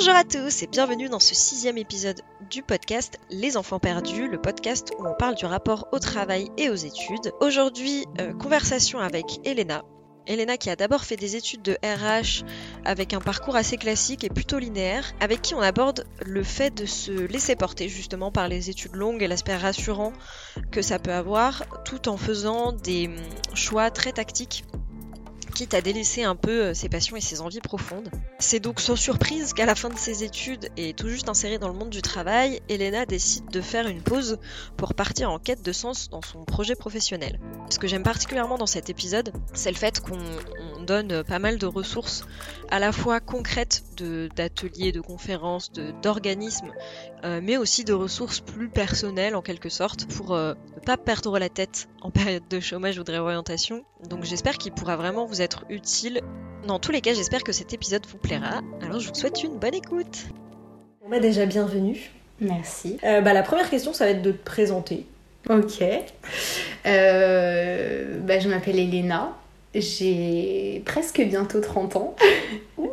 Bonjour à tous et bienvenue dans ce sixième épisode du podcast Les enfants perdus, le podcast où on parle du rapport au travail et aux études. Aujourd'hui, euh, conversation avec Elena. Elena qui a d'abord fait des études de RH avec un parcours assez classique et plutôt linéaire, avec qui on aborde le fait de se laisser porter justement par les études longues et l'aspect rassurant que ça peut avoir, tout en faisant des hum, choix très tactiques à délaisser un peu euh, ses passions et ses envies profondes. C'est donc sans surprise qu'à la fin de ses études et tout juste insérée dans le monde du travail, Elena décide de faire une pause pour partir en quête de sens dans son projet professionnel. Ce que j'aime particulièrement dans cet épisode, c'est le fait qu'on donne pas mal de ressources à la fois concrètes d'ateliers, de, conférences, d'organismes, euh, mais aussi de ressources plus personnelles en quelque sorte pour euh, ne pas perdre la tête en période de chômage ou de réorientation. Donc j'espère qu'il pourra vraiment vous être utile. Dans tous les cas, j'espère que cet épisode vous plaira. Alors je vous souhaite une bonne écoute. Bon bah déjà bienvenue. Merci. Euh, bah, la première question, ça va être de te présenter. Ok. Euh, bah, je m'appelle Elena. J'ai presque bientôt 30 ans.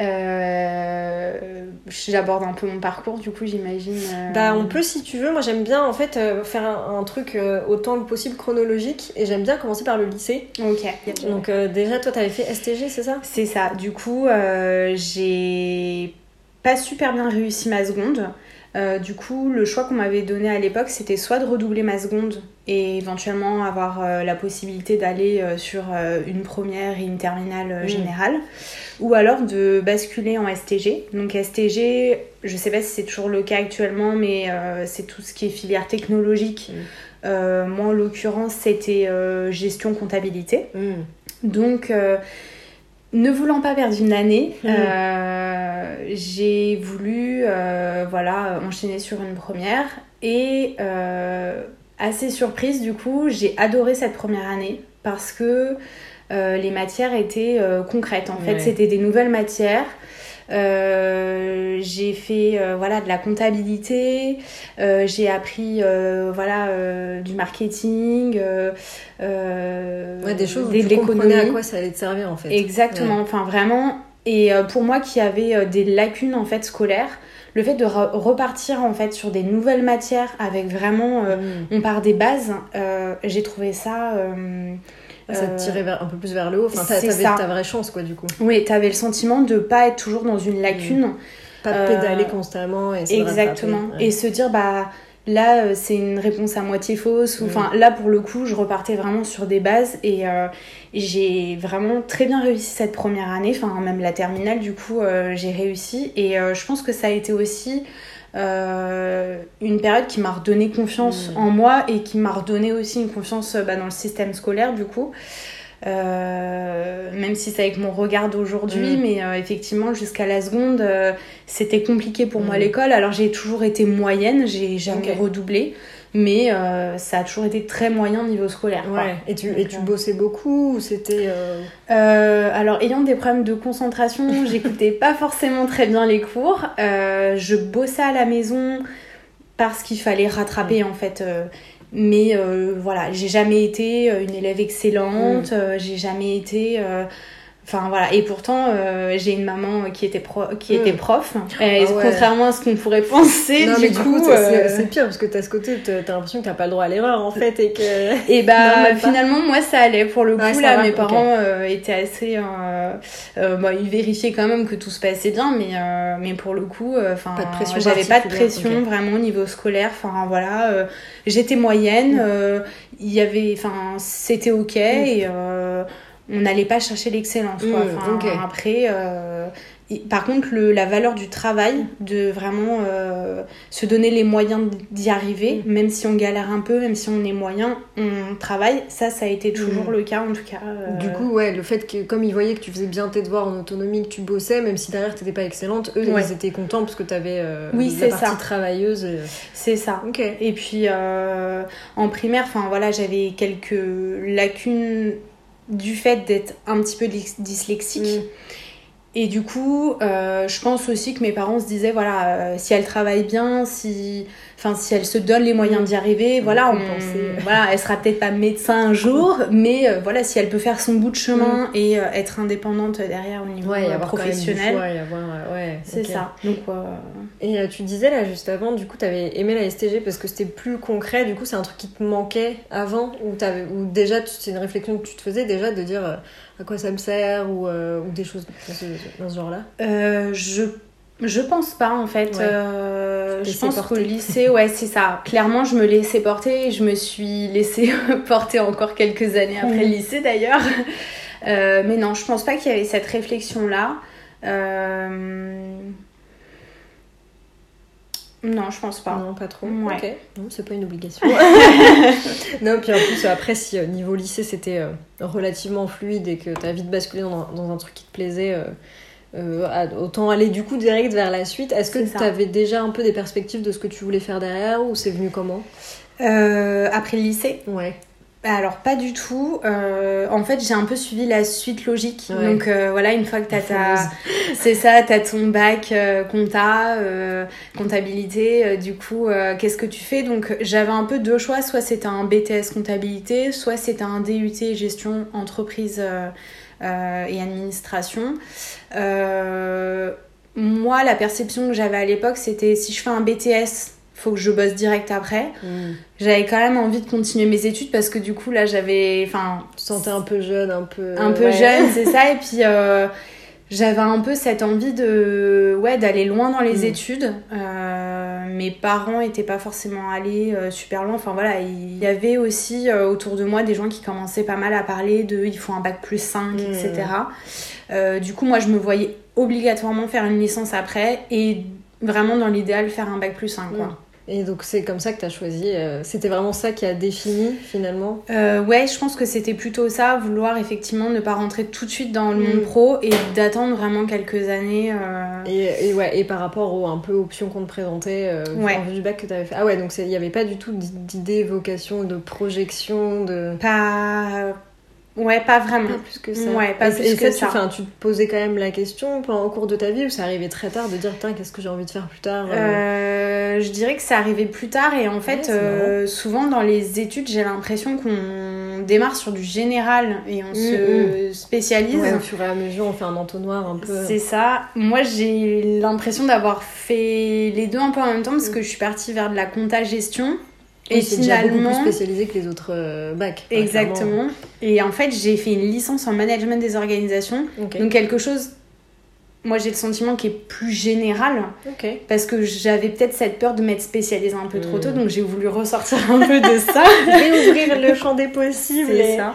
Euh, J'aborde un peu mon parcours, du coup, j'imagine. euh, Bah on peut si tu veux. Moi j'aime bien en fait euh, faire un, un truc autant que possible chronologique et j'aime bien commencer par le lycée. Ok. Donc déjà toi t'avais fait STG c'est ça? C'est ça. Du coup, j'ai pas super bien réussi ma seconde. Euh, du coup, le choix qu'on m'avait donné à l'époque, c'était soit de redoubler ma seconde et éventuellement avoir euh, la possibilité d'aller euh, sur une première et une terminale euh, Mm. générale, ou alors de basculer en STG. Donc STG, je sais pas si c'est toujours le cas actuellement, mais c'est tout ce qui est filière technologique. Mm. Euh, moi, en l'occurrence, c'était gestion comptabilité. Hmm. Donc, ne voulant pas perdre une année, Mhm. euh, j'ai voulu euh, voilà, enchaîner sur une première. Et euh, assez surprise, du coup, j'ai adoré cette première année parce que les matières étaient concrètes. En fait, c'était des nouvelles matières. Euh, j'ai fait euh, voilà de la comptabilité, euh, j'ai appris voilà du marketing, Ouais des choses où de tu comprenais à quoi ça allait te servir en fait. Exactement, enfin vraiment. Et pour moi qui avait des lacunes en fait scolaires, le fait de re- repartir en fait sur des nouvelles matières avec vraiment, Hmm. on part des bases, j'ai trouvé ça. Ça te euh, tirait vers- un peu plus vers le haut. Enfin t'avais ta vraie chance quoi du coup. Oui, t'avais le sentiment de pas être toujours dans une lacune. Pas de Euh, pédaler constamment et Exactement. Ouais. Et se dire, bah là, euh, c'est une réponse à moitié fausse. Ou Mm. enfin, là, pour le coup, je repartais vraiment sur des bases et euh, j'ai vraiment très bien réussi cette première année. Enfin, même la terminale, du coup, euh, j'ai réussi. Et euh, je pense que ça a été aussi. Euh, une période qui m'a redonné confiance Mm. en moi et qui m'a redonné aussi une confiance euh, bah, dans le système scolaire du coup Euh, même si c'est avec mon regard d'aujourd'hui, Mm. mais euh, effectivement jusqu'à la seconde, euh, c'était compliqué pour moi Mm. l'école. Alors j'ai toujours été moyenne, j'ai jamais redoublé, mais euh, ça a toujours été très moyen niveau scolaire. quoi. Et tu, et tu euh, bossais beaucoup ou c'était. euh, Euh, alors, ayant des problèmes de concentration, j'écoutais pas forcément très bien les cours. Je bossais à la maison parce qu'il fallait rattraper en fait. mais voilà, j'ai jamais été une élève excellente. euh, j'ai jamais été. Enfin voilà, et pourtant euh, j'ai une maman qui était, pro qui Mm. était prof, Et Ah ouais. contrairement à ce qu'on pourrait penser. Non du mais du coup, euh, c'est pire parce que t'as ce côté, t'as l'impression que t'as pas le droit à l'erreur en fait et que. Et bah Non, même pas. finalement moi ça allait pour le coup là va, mes parents euh, étaient assez bah, ils vérifiaient quand même que tout se passait bien mais euh, mais pour le coup enfin j'avais pas de pression vraiment au niveau scolaire enfin voilà euh, j'étais moyenne Mm. euh, il y avait enfin c'était ok et euh, on n'allait pas chercher l'excellence Mm, Enfin, ok. après euh, par contre, le, la valeur du travail, de vraiment euh, se donner les moyens d'y arriver, même si on galère un peu, même si on est moyen, on travaille. Ça, ça a été toujours Mm. le cas en tout cas. euh, Du coup, ouais, le fait que comme ils voyaient que tu faisais bien tes devoirs en autonomie, que tu bossais, même si derrière t'étais pas excellente, eux Ouais. ils étaient contents parce que t'avais euh, Oui, la partie ça. travailleuse. c'est ça. Ok. Et puis en primaire, enfin voilà, j'avais quelques lacunes du fait d'être un petit peu dys- dyslexique. Mm. Et du coup, euh, je pense aussi que mes parents se disaient, voilà, euh, si elle travaille bien, si, enfin, si elle se donne les moyens d'y arriver, voilà, on, compenser. voilà, elle sera peut-être pas médecin un jour, mais euh, voilà, si elle peut faire son bout de chemin et euh, être indépendante derrière au niveau Ouais, y euh, avoir professionnel, choix, y avoir, ouais, c'est ça. Donc, euh, Et tu disais là juste avant, du coup, t'avais aimé la STG parce que c'était plus concret. Du coup, c'est un truc qui te manquait avant ou, t'avais- ou déjà, tu- c'est une réflexion que tu te faisais déjà de dire à quoi ça me sert ou, ou des choses dans ce, ce genre-là? Je je pense pas en fait. Ouais. Euh, je pense porter. qu'au lycée, ouais, c'est ça. Clairement, je me laissais porter et je me suis laissée porter encore quelques années après le lycée d'ailleurs. Euh, mais non, je pense pas qu'il y avait cette réflexion là. Non, je pense pas. Non, pas trop. Ouais. Ok. Non, c'est pas une obligation. non, puis en plus, après, si euh, niveau lycée c'était euh, relativement fluide et que t'as vite basculé dans, dans un truc qui te plaisait, euh, autant aller du coup direct vers la suite. Est-ce que C'est ça. t'avais déjà un peu des perspectives de ce que tu voulais faire derrière ou c'est venu comment? Euh, après le lycée, Ouais. Alors pas du tout. Euh, en fait, j'ai un peu suivi la suite logique. Ouais. Donc euh, voilà, une fois que t'as ta, c'est ça, t'as ton bac euh, compta, comptabilité. du coup, qu'est-ce que tu fais? Donc j'avais un peu deux choix. Soit c'était un BTS comptabilité, soit c'était un DUT gestion entreprise et administration. Euh, moi, la perception que j'avais à l'époque, c'était si je fais un BTS, faut que je bosse direct après. Hmm. J'avais quand même envie de continuer mes études parce que du coup là j'avais, enfin, sentais un peu jeune, un peu. un peu ouais. jeune, c'est ça. Et puis euh, j'avais un peu cette envie de, ouais, d'aller loin dans les Mm. études. Euh, mes parents étaient pas forcément allés euh, super loin. Enfin voilà, il y avait aussi euh, autour de moi des gens qui commençaient pas mal à parler de, il faut un bac plus 5, Mm. etc. Du coup moi je me voyais obligatoirement faire une licence après et vraiment dans l'idéal faire un bac plus 5 quoi. Mm. Et donc c'est comme ça que t'as choisi. euh, C'était vraiment ça qui a défini finalement? Euh, ouais, je pense que c'était plutôt ça, vouloir effectivement ne pas rentrer tout de suite dans le Mm. monde pro et d'attendre vraiment quelques années. euh, Et, et ouais, et par rapport aux un peu options qu'on te présentait Ouais. en vue du bac que t'avais fait. Ah ouais, donc il n'y avait pas du tout d'idée, vocation, de projection, de. Pas. Ouais, pas vraiment. Pas plus que ça. Ouais, pas et, plus et que ça, ça. Tu, te posais quand même la question pendant au cours de ta vie ou ça arrivait très tard de dire Tiens, qu'est-ce que j'ai envie de faire plus tard euh, Euh, je dirais que ça arrivait plus tard et en fait, euh, souvent dans les études, j'ai l'impression qu'on démarre sur du général et on Mm, se spécialise. ouais, au fur et à mesure, on fait un entonnoir un peu. C'est ça. Moi, j'ai l'impression d'avoir fait les deux un peu en même temps parce Mm. que je suis partie vers de la compta Oui, Et c'est déjà beaucoup finalement, plus spécialisé que les autres euh, bacs. Enfin, Exactement. Et en fait, j'ai fait une licence en management des organisations. Donc quelque chose, moi j'ai le sentiment qui est plus général. Parce que j'avais peut-être cette peur de m'être spécialisée un peu trop tôt. Donc j'ai voulu ressortir un peu de ça. Réouvrir le champ des possibles. C'est et- ça.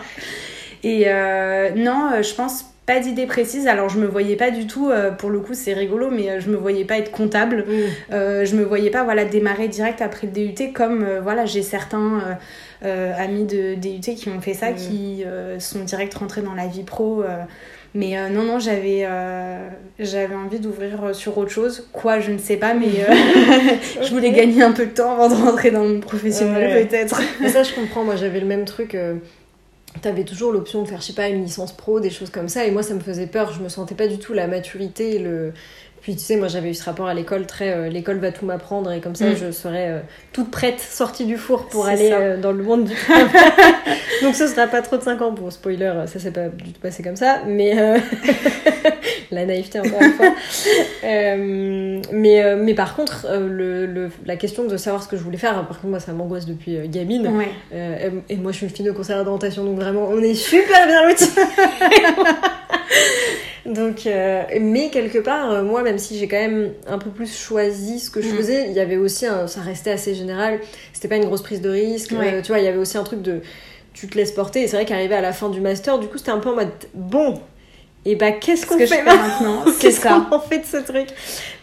Et euh, non, euh, je pense pas d'idée précise. Alors je me voyais pas du tout, euh, pour le coup c'est rigolo, mais euh, je me voyais pas être comptable. Mm. Euh, je me voyais pas voilà démarrer direct après le DUT comme euh, voilà j'ai certains amis de DUT qui ont fait ça Mm. qui sont direct rentrés dans la vie pro mais euh, non non j'avais euh, j'avais envie d'ouvrir sur autre chose quoi je ne sais pas mais euh, je voulais gagner un peu de temps avant de rentrer dans monde professionnel Ouais. peut-être Mais ça, je comprends. Moi, j'avais le même truc. T'avais toujours l'option de faire, je sais pas, une licence pro, des choses comme ça. Et moi, ça me faisait peur. Je me sentais pas du tout la maturité. et Le... Puis, tu sais, moi, j'avais eu ce rapport à l'école très. euh, l'école va tout m'apprendre. Et comme ça, Mm. je serais euh, toute prête, sortie du four pour aller euh, dans le monde du travail. Donc, ce sera pas trop de 5 ans. Bon, spoiler, ça s'est pas du tout passé comme ça. Mais. la naïveté, encore une fois. Mais, mais par contre, le, le- la question de savoir ce que je voulais faire, par contre, moi, ça m'angoisse depuis gamine. ouais et, et moi, je suis une fille de conseil d'orientation, donc vraiment, on est super bien lotis. Donc, euh, mais quelque part, euh, moi, même si j'ai quand même un peu plus choisi ce que je Mm. faisais, il y avait aussi un, ça restait assez général. C'était pas une grosse prise de risque. Ouais. Euh, tu vois, il y avait aussi un truc de, tu te laisses porter. Et c'est vrai qu'arrivé à la fin du master, du coup, c'était un peu en mode, bon. Et bah, qu'est-ce ce qu'on fait maintenant c'est Qu'est-ce ça qu'on en fait de ce truc?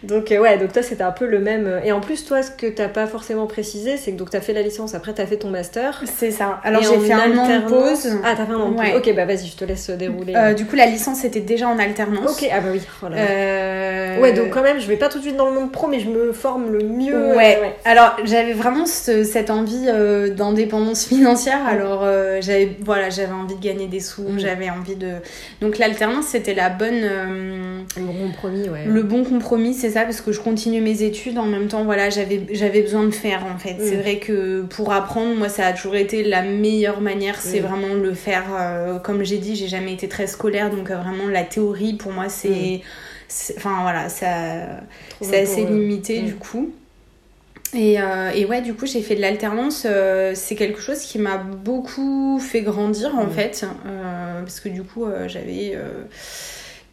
Donc euh, ouais, donc toi c'était un peu le même. euh, Et en plus toi, ce que t'as pas forcément précisé, c'est que donc t'as fait la licence, après t'as fait ton master. c'est ça alors j'ai fait un an de pause Ah t'as fait un an de pause. Ok bah vas-y, je te laisse dérouler. Euh, du coup la licence était déjà en alternance ok ah bah oui. Oh là là. Euh, Ouais donc quand même, je vais pas tout de suite dans le monde pro, mais je me forme le mieux. Ouais. Alors j'avais vraiment ce- cette envie d'indépendance financière. Alors j'avais voilà j'avais envie de gagner des sous, Mm. j'avais envie de donc l'alternance c'était la bonne. Le bon compromis, ouais. le bon compromis, c'est ça, parce que je continue mes études. En même temps, voilà, j'avais j'avais besoin de faire, en fait. C'est Mm. vrai que pour apprendre, moi, ça a toujours été la meilleure manière, c'est Mm. vraiment le faire. euh, comme j'ai dit, j'ai jamais été très scolaire, donc euh, vraiment, la théorie, pour moi, c'est. c'est- Enfin, voilà, ça. C'est assez limité mm. du coup. Et, euh, et ouais, du coup, j'ai fait de l'alternance. euh, c'est quelque chose qui m'a beaucoup fait grandir en Mm. fait. euh, parce que du coup, j'avais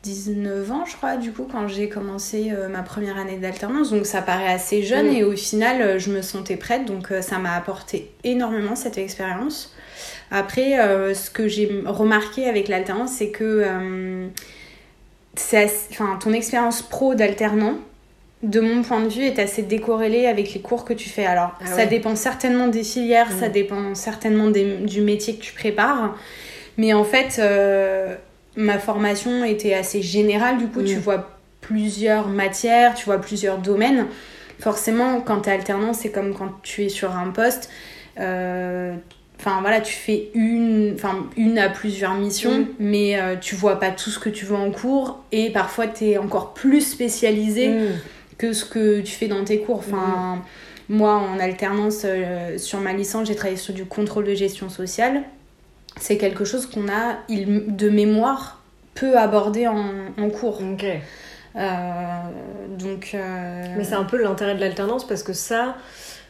19 ans, je crois, du coup, quand j'ai commencé euh, ma première année d'alternance. Donc ça paraît assez jeune et au final, euh, je me sentais prête. Donc euh, ça m'a apporté énormément cette expérience. Après, ce que j'ai remarqué avec l'alternance, c'est que c'est enfin, ton expérience pro d'alternant, de mon point de vue, est assez décorrélée avec les cours que tu fais. Alors, Ah ça dépend certainement des filières, ça Mm. dépend certainement des- du métier que tu prépares. Mais en fait, ma formation était assez générale. Du coup, Mm. tu vois plusieurs matières, tu vois plusieurs domaines. Forcément, quand tu es alternant, c'est comme quand tu es sur un poste. Euh, Enfin voilà, tu fais une, enfin, une à plusieurs missions, Mm. mais euh, tu vois pas tout ce que tu vois en cours et parfois tu es encore plus spécialisé Mm. que ce que tu fais dans tes cours. Enfin, moi en alternance euh, sur ma licence, j'ai travaillé sur du contrôle de gestion sociale. C'est quelque chose qu'on a il- de mémoire peu abordé en, en cours. Ok. Euh, donc. euh, Mais c'est un peu l'intérêt de l'alternance parce que ça,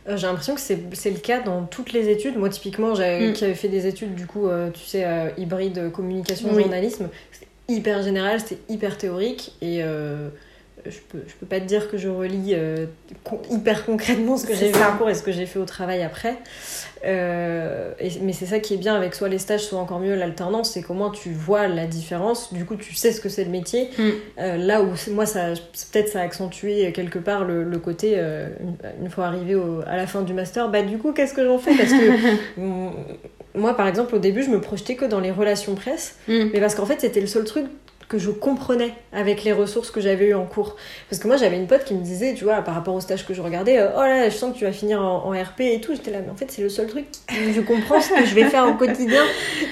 euh, j'ai l'impression que c'est le cas dans toutes les études. Moi, typiquement, j'avais Mm. qui avait fait des études, du coup, tu sais, hybride communication, Oui. journalisme, c'était hyper général, c'était hyper théorique et. Je peux, je peux pas te dire que je relis euh, con- hyper concrètement ce que j'ai ça. en cours et ce que j'ai fait au travail après. Euh, et- mais c'est ça qui est bien avec soit les stages, soit encore mieux l'alternance, c'est qu'au moins tu vois la différence, du coup tu sais ce que c'est le métier. Mm. Euh, là où moi, ça, peut-être ça a accentué quelque part le, le côté, une, une fois arrivé au- à la fin du master, bah du coup qu'est-ce que j'en fais? Parce que moi par exemple au début je me projetais que dans les relations presse, Mm. mais parce qu'en fait c'était le seul truc que je comprenais avec les ressources que j'avais eues en cours. Parce que moi j'avais une pote qui me disait, tu vois, par rapport au stage que je regardais, euh, oh là, je sens que tu vas finir en, en RP et tout. J'étais là, mais en fait c'est le seul truc que je comprends ce que je vais faire au quotidien,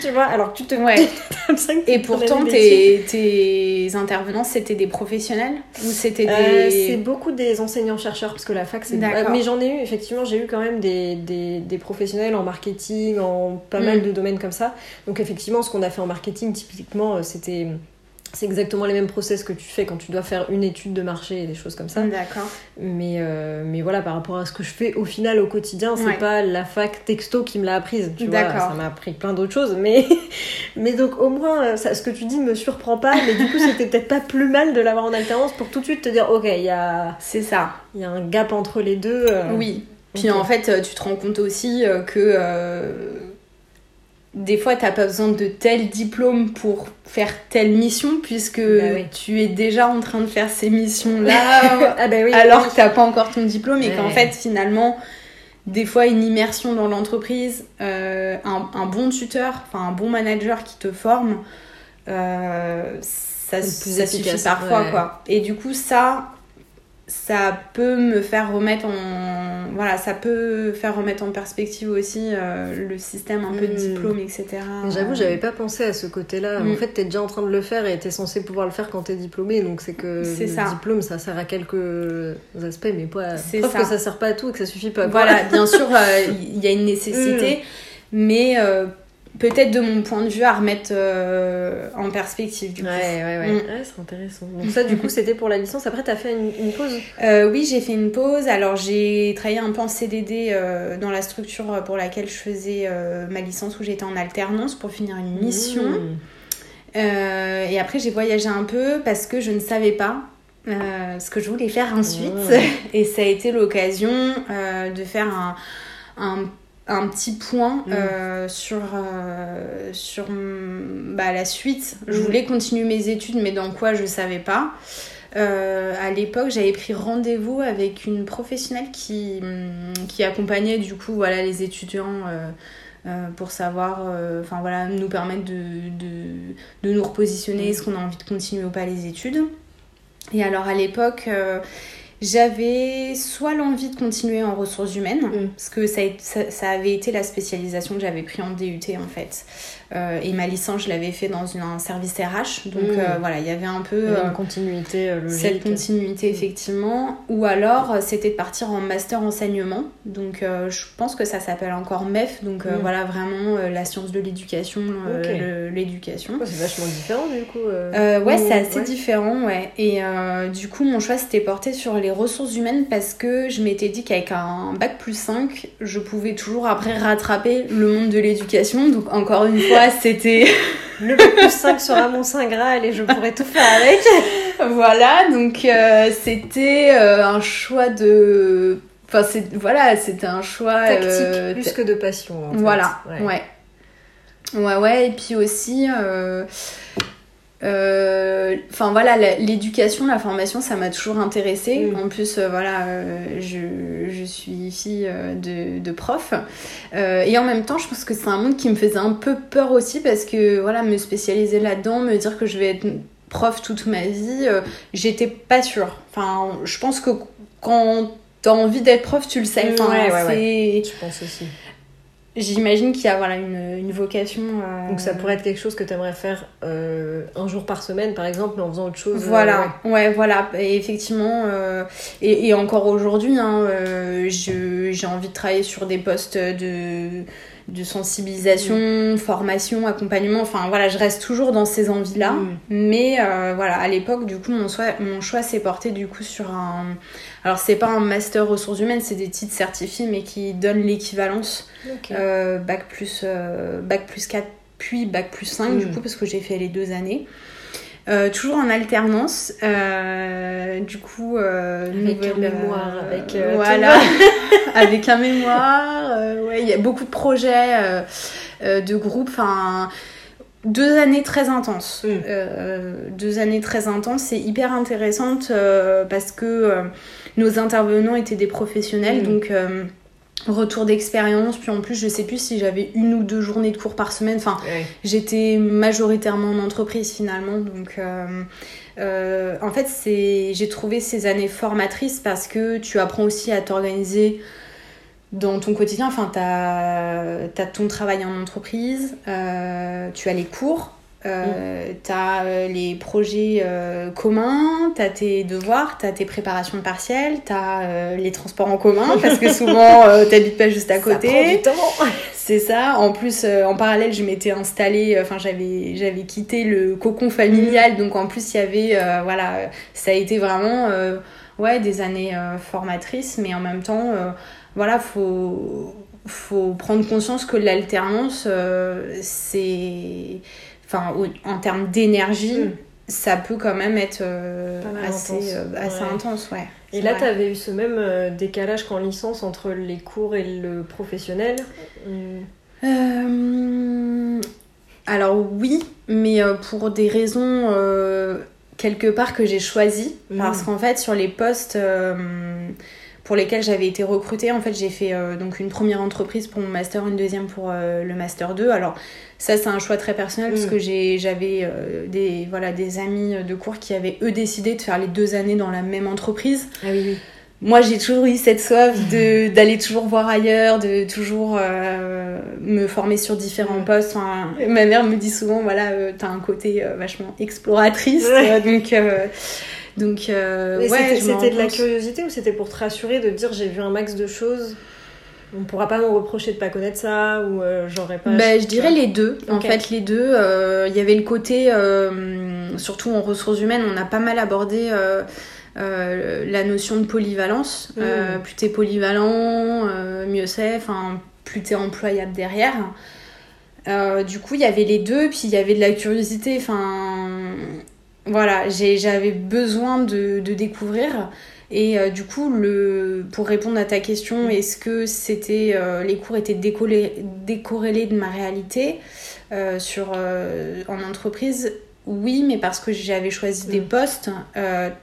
tu vois. Alors que tu te Ouais. Et pourtant, des tes, tes intervenants, c'était des professionnels Ou c'était des. Euh, c'est beaucoup des enseignants-chercheurs, parce que la fac, c'est... Mais j'en ai eu, effectivement, j'ai eu quand même des, des, des professionnels en marketing, en pas mal Mm. de domaines comme ça. Donc effectivement, ce qu'on a fait en marketing, typiquement, euh, c'était... C'est exactement les mêmes process que tu fais quand tu dois faire une étude de marché et des choses comme ça. D'accord. Mais, euh, mais voilà, par rapport à ce que je fais au final au quotidien, c'est Ouais. pas la fac texto qui me l'a apprise. Tu vois, ça m'a appris plein d'autres choses. Mais, mais donc au moins, euh, ça, ce que tu dis me surprend pas. Mais du coup, c'était peut-être pas plus mal de l'avoir en alternance pour tout de suite te dire, ok, il y a, C'est ça. il y a un gap entre les deux. euh, Oui. Puis en fait, tu te rends compte aussi que euh, des fois, t'as pas besoin de tel diplôme pour faire telle mission, puisque Bah oui. tu es déjà en train de faire ces missions-là, ah bah oui. alors que t'as pas encore ton diplôme, et Ouais. qu'en fait, finalement, des fois, une immersion dans l'entreprise, euh, un, un bon tuteur, enfin un bon manager qui te forme, euh, ça, efficace, suffit parfois, ouais. quoi. Et du coup, ça, ça peut me faire remettre en voilà ça peut faire remettre en perspective aussi euh, le système un peu de Mm. diplôme etc J'avoue, j'avais pas pensé à ce côté-là. Mm. En fait, t'es déjà en train de le faire et t'es censé pouvoir le faire quand t'es diplômé. Donc c'est que le ça. diplôme, ça sert à quelques aspects, mais pas. Ça. que ça sert pas à tout et que ça suffit pas. voilà bien sûr euh, il y a une nécessité mais euh, peut-être de mon point de vue à remettre euh, en perspective du coup. Ouais, ouais, ouais. Mm. Ouais, c'est intéressant. Donc ça, du coup, c'était pour la licence. Après, t'as fait une, une pause? Euh, oui, j'ai fait une pause. Alors, j'ai travaillé un peu en CDD euh, dans la structure pour laquelle je faisais ma licence où j'étais en alternance pour finir une mission. Mmh. Euh, et après, j'ai voyagé un peu parce que je ne savais pas ce que je voulais faire ensuite. Et ça a été l'occasion de faire un, un, un petit point Mm. euh, sur, euh, sur mm, bah, la suite. Je Mm. voulais continuer mes études, mais dans quoi je ne savais pas. Euh, à l'époque, j'avais pris rendez-vous avec une professionnelle qui, qui accompagnait du coup voilà, les étudiants euh, pour savoir, enfin voilà, nous permettre de, de, de nous repositionner, est-ce qu'on a envie de continuer ou pas les études. Et alors à l'époque, J'avais soit l'envie de continuer en ressources humaines, Mm. parce que ça, a- ça, ça avait été la spécialisation que j'avais pris en DUT en fait. Euh, et ma licence, je l'avais fait dans une- un service RH. Donc Mm. euh, voilà, il y avait un peu a euh, une continuité logique. cette continuité effectivement. Ou alors, c'était de partir en master enseignement. Donc je pense que ça s'appelle encore MEF. Donc euh, Mm. voilà, vraiment la science de l'éducation, l'éducation. C'est vachement différent du coup. ouais, Ou- c'est assez ouais. différent, ouais. Et du coup, mon choix s'était porté sur les ressources humaines parce que je m'étais dit qu'avec un bac plus 5, je pouvais toujours après rattraper le monde de l'éducation. Donc, encore une fois, c'était. Le plus 5 sera mon saint graal et je pourrais tout faire avec. voilà, donc euh, c'était euh, un choix de. Enfin, c'est... voilà, c'était un choix. Tactique euh, plus que de passion. en fait. Voilà, Ouais. ouais. Ouais, ouais, et puis aussi, euh, enfin voilà, l'éducation, la formation, ça m'a toujours intéressée. Mm. En plus, euh, voilà, euh, je, je suis fille euh, de, de prof. Euh, et en même temps, je pense que c'est un monde qui me faisait un peu peur aussi parce que, voilà, me spécialiser là-dedans, me dire que je vais être prof toute ma vie, euh, j'étais pas sûre. Enfin, je pense que quand t'as envie d'être prof, tu le sais. Enfin, Ouais, ouais, c'est... Je pense aussi. J'imagine qu'il y a voilà, une, une vocation. euh, Donc ça pourrait être quelque chose que tu aimerais faire euh, un jour par semaine par exemple, mais en faisant autre chose. euh, Voilà, ouais. voilà. Et effectivement, euh, et, et encore aujourd'hui, hein, euh, j'ai envie de travailler sur des postes de, de sensibilisation, formation, accompagnement. Enfin voilà, je reste toujours dans ces envies-là. Mm. Mais euh, voilà, à l'époque, du coup, mon choix, mon choix s'est porté du coup sur un. Alors, c'est pas un master ressources humaines, c'est des titres certifiés, mais qui donnent l'équivalence euh, bac, plus, euh, bac plus 4, puis bac plus 5, du Mm. coup, parce que j'ai fait les deux années. Euh, toujours en alternance, euh, du coup. euh, Avec un mémoire, euh, avec, euh, voilà, avec un mémoire. euh, ouais, il y a beaucoup de projets euh, euh, de groupe. Enfin, deux années très intenses. Mm. Euh, deux années très intenses. C'est hyper intéressante euh, parce que euh, nos intervenants étaient des professionnels, Mm. donc. Retour d'expérience, puis en plus je sais plus si j'avais une ou deux journées de cours par semaine. Enfin, Ouais. J'étais majoritairement en entreprise finalement, donc euh, euh, en fait c'est j'ai trouvé ces années formatrices parce que tu apprends aussi à t'organiser dans ton quotidien. Enfin, t'as as ton travail en entreprise, euh, tu as les cours. Euh, T'as euh, les projets euh, communs, t'as tes devoirs, t'as tes préparations de partiels, t'as euh, les transports en commun parce que souvent euh, t'habites pas juste à côté. Ça prend du temps. C'est ça. En plus, euh, en parallèle, je m'étais installée, enfin, j'avais, j'avais quitté le cocon familial, donc en plus, il y avait, euh, voilà, ça a été vraiment, euh, ouais, des années euh, formatrices, mais en même temps, euh, voilà, faut, faut prendre conscience que l'alternance, euh, c'est, enfin, en termes d'énergie, Mm. ça peut quand même être euh, assez, intense. euh, assez Ouais. intense, ouais. Et là, tu avais eu ce même euh, décalage qu'en licence entre les cours et le professionnel. Euh, alors oui, mais pour des raisons quelque part que j'ai choisies. Mhm. Parce qu'en fait, sur les postes pour lesquels j'avais été recrutée, en fait, j'ai fait euh, donc une première entreprise pour mon master, une deuxième pour euh, le master 2. Alors ça, c'est un choix très personnel parce Mhm. que j'avais euh, des, voilà, des amis de cours qui avaient, eux, décidé de faire les deux années dans la même entreprise. Ah oui, oui. Moi, j'ai toujours eu cette soif de d'aller toujours voir ailleurs, de toujours me former sur différents Mm. postes. Enfin, ma mère me dit souvent, voilà, t'as un côté vachement exploratrice, donc donc euh, ouais, c'était- de la curiosité ou c'était pour te rassurer de dire j'ai vu un max de choses on pourra pas me reprocher de pas connaître ça ou euh, j'aurais pas Bah, je dirais les deux. En fait, les deux. euh, Il y avait le côté, euh, surtout en ressources humaines, on a pas mal abordé euh, euh, la notion de polyvalence. Mm. Euh, plus t'es polyvalent, euh, mieux c'est. Enfin, plus t'es employable derrière. Euh, du coup, il y avait les deux, puis il y avait de la curiosité. Enfin, voilà, j'ai- j'avais besoin de, de découvrir. Et euh, du coup, le, pour répondre à ta question, est-ce que c'était euh, les cours étaient décollés- décorrélés de ma réalité euh, sur, en entreprise? Oui, mais parce que j'avais choisi des Mm. postes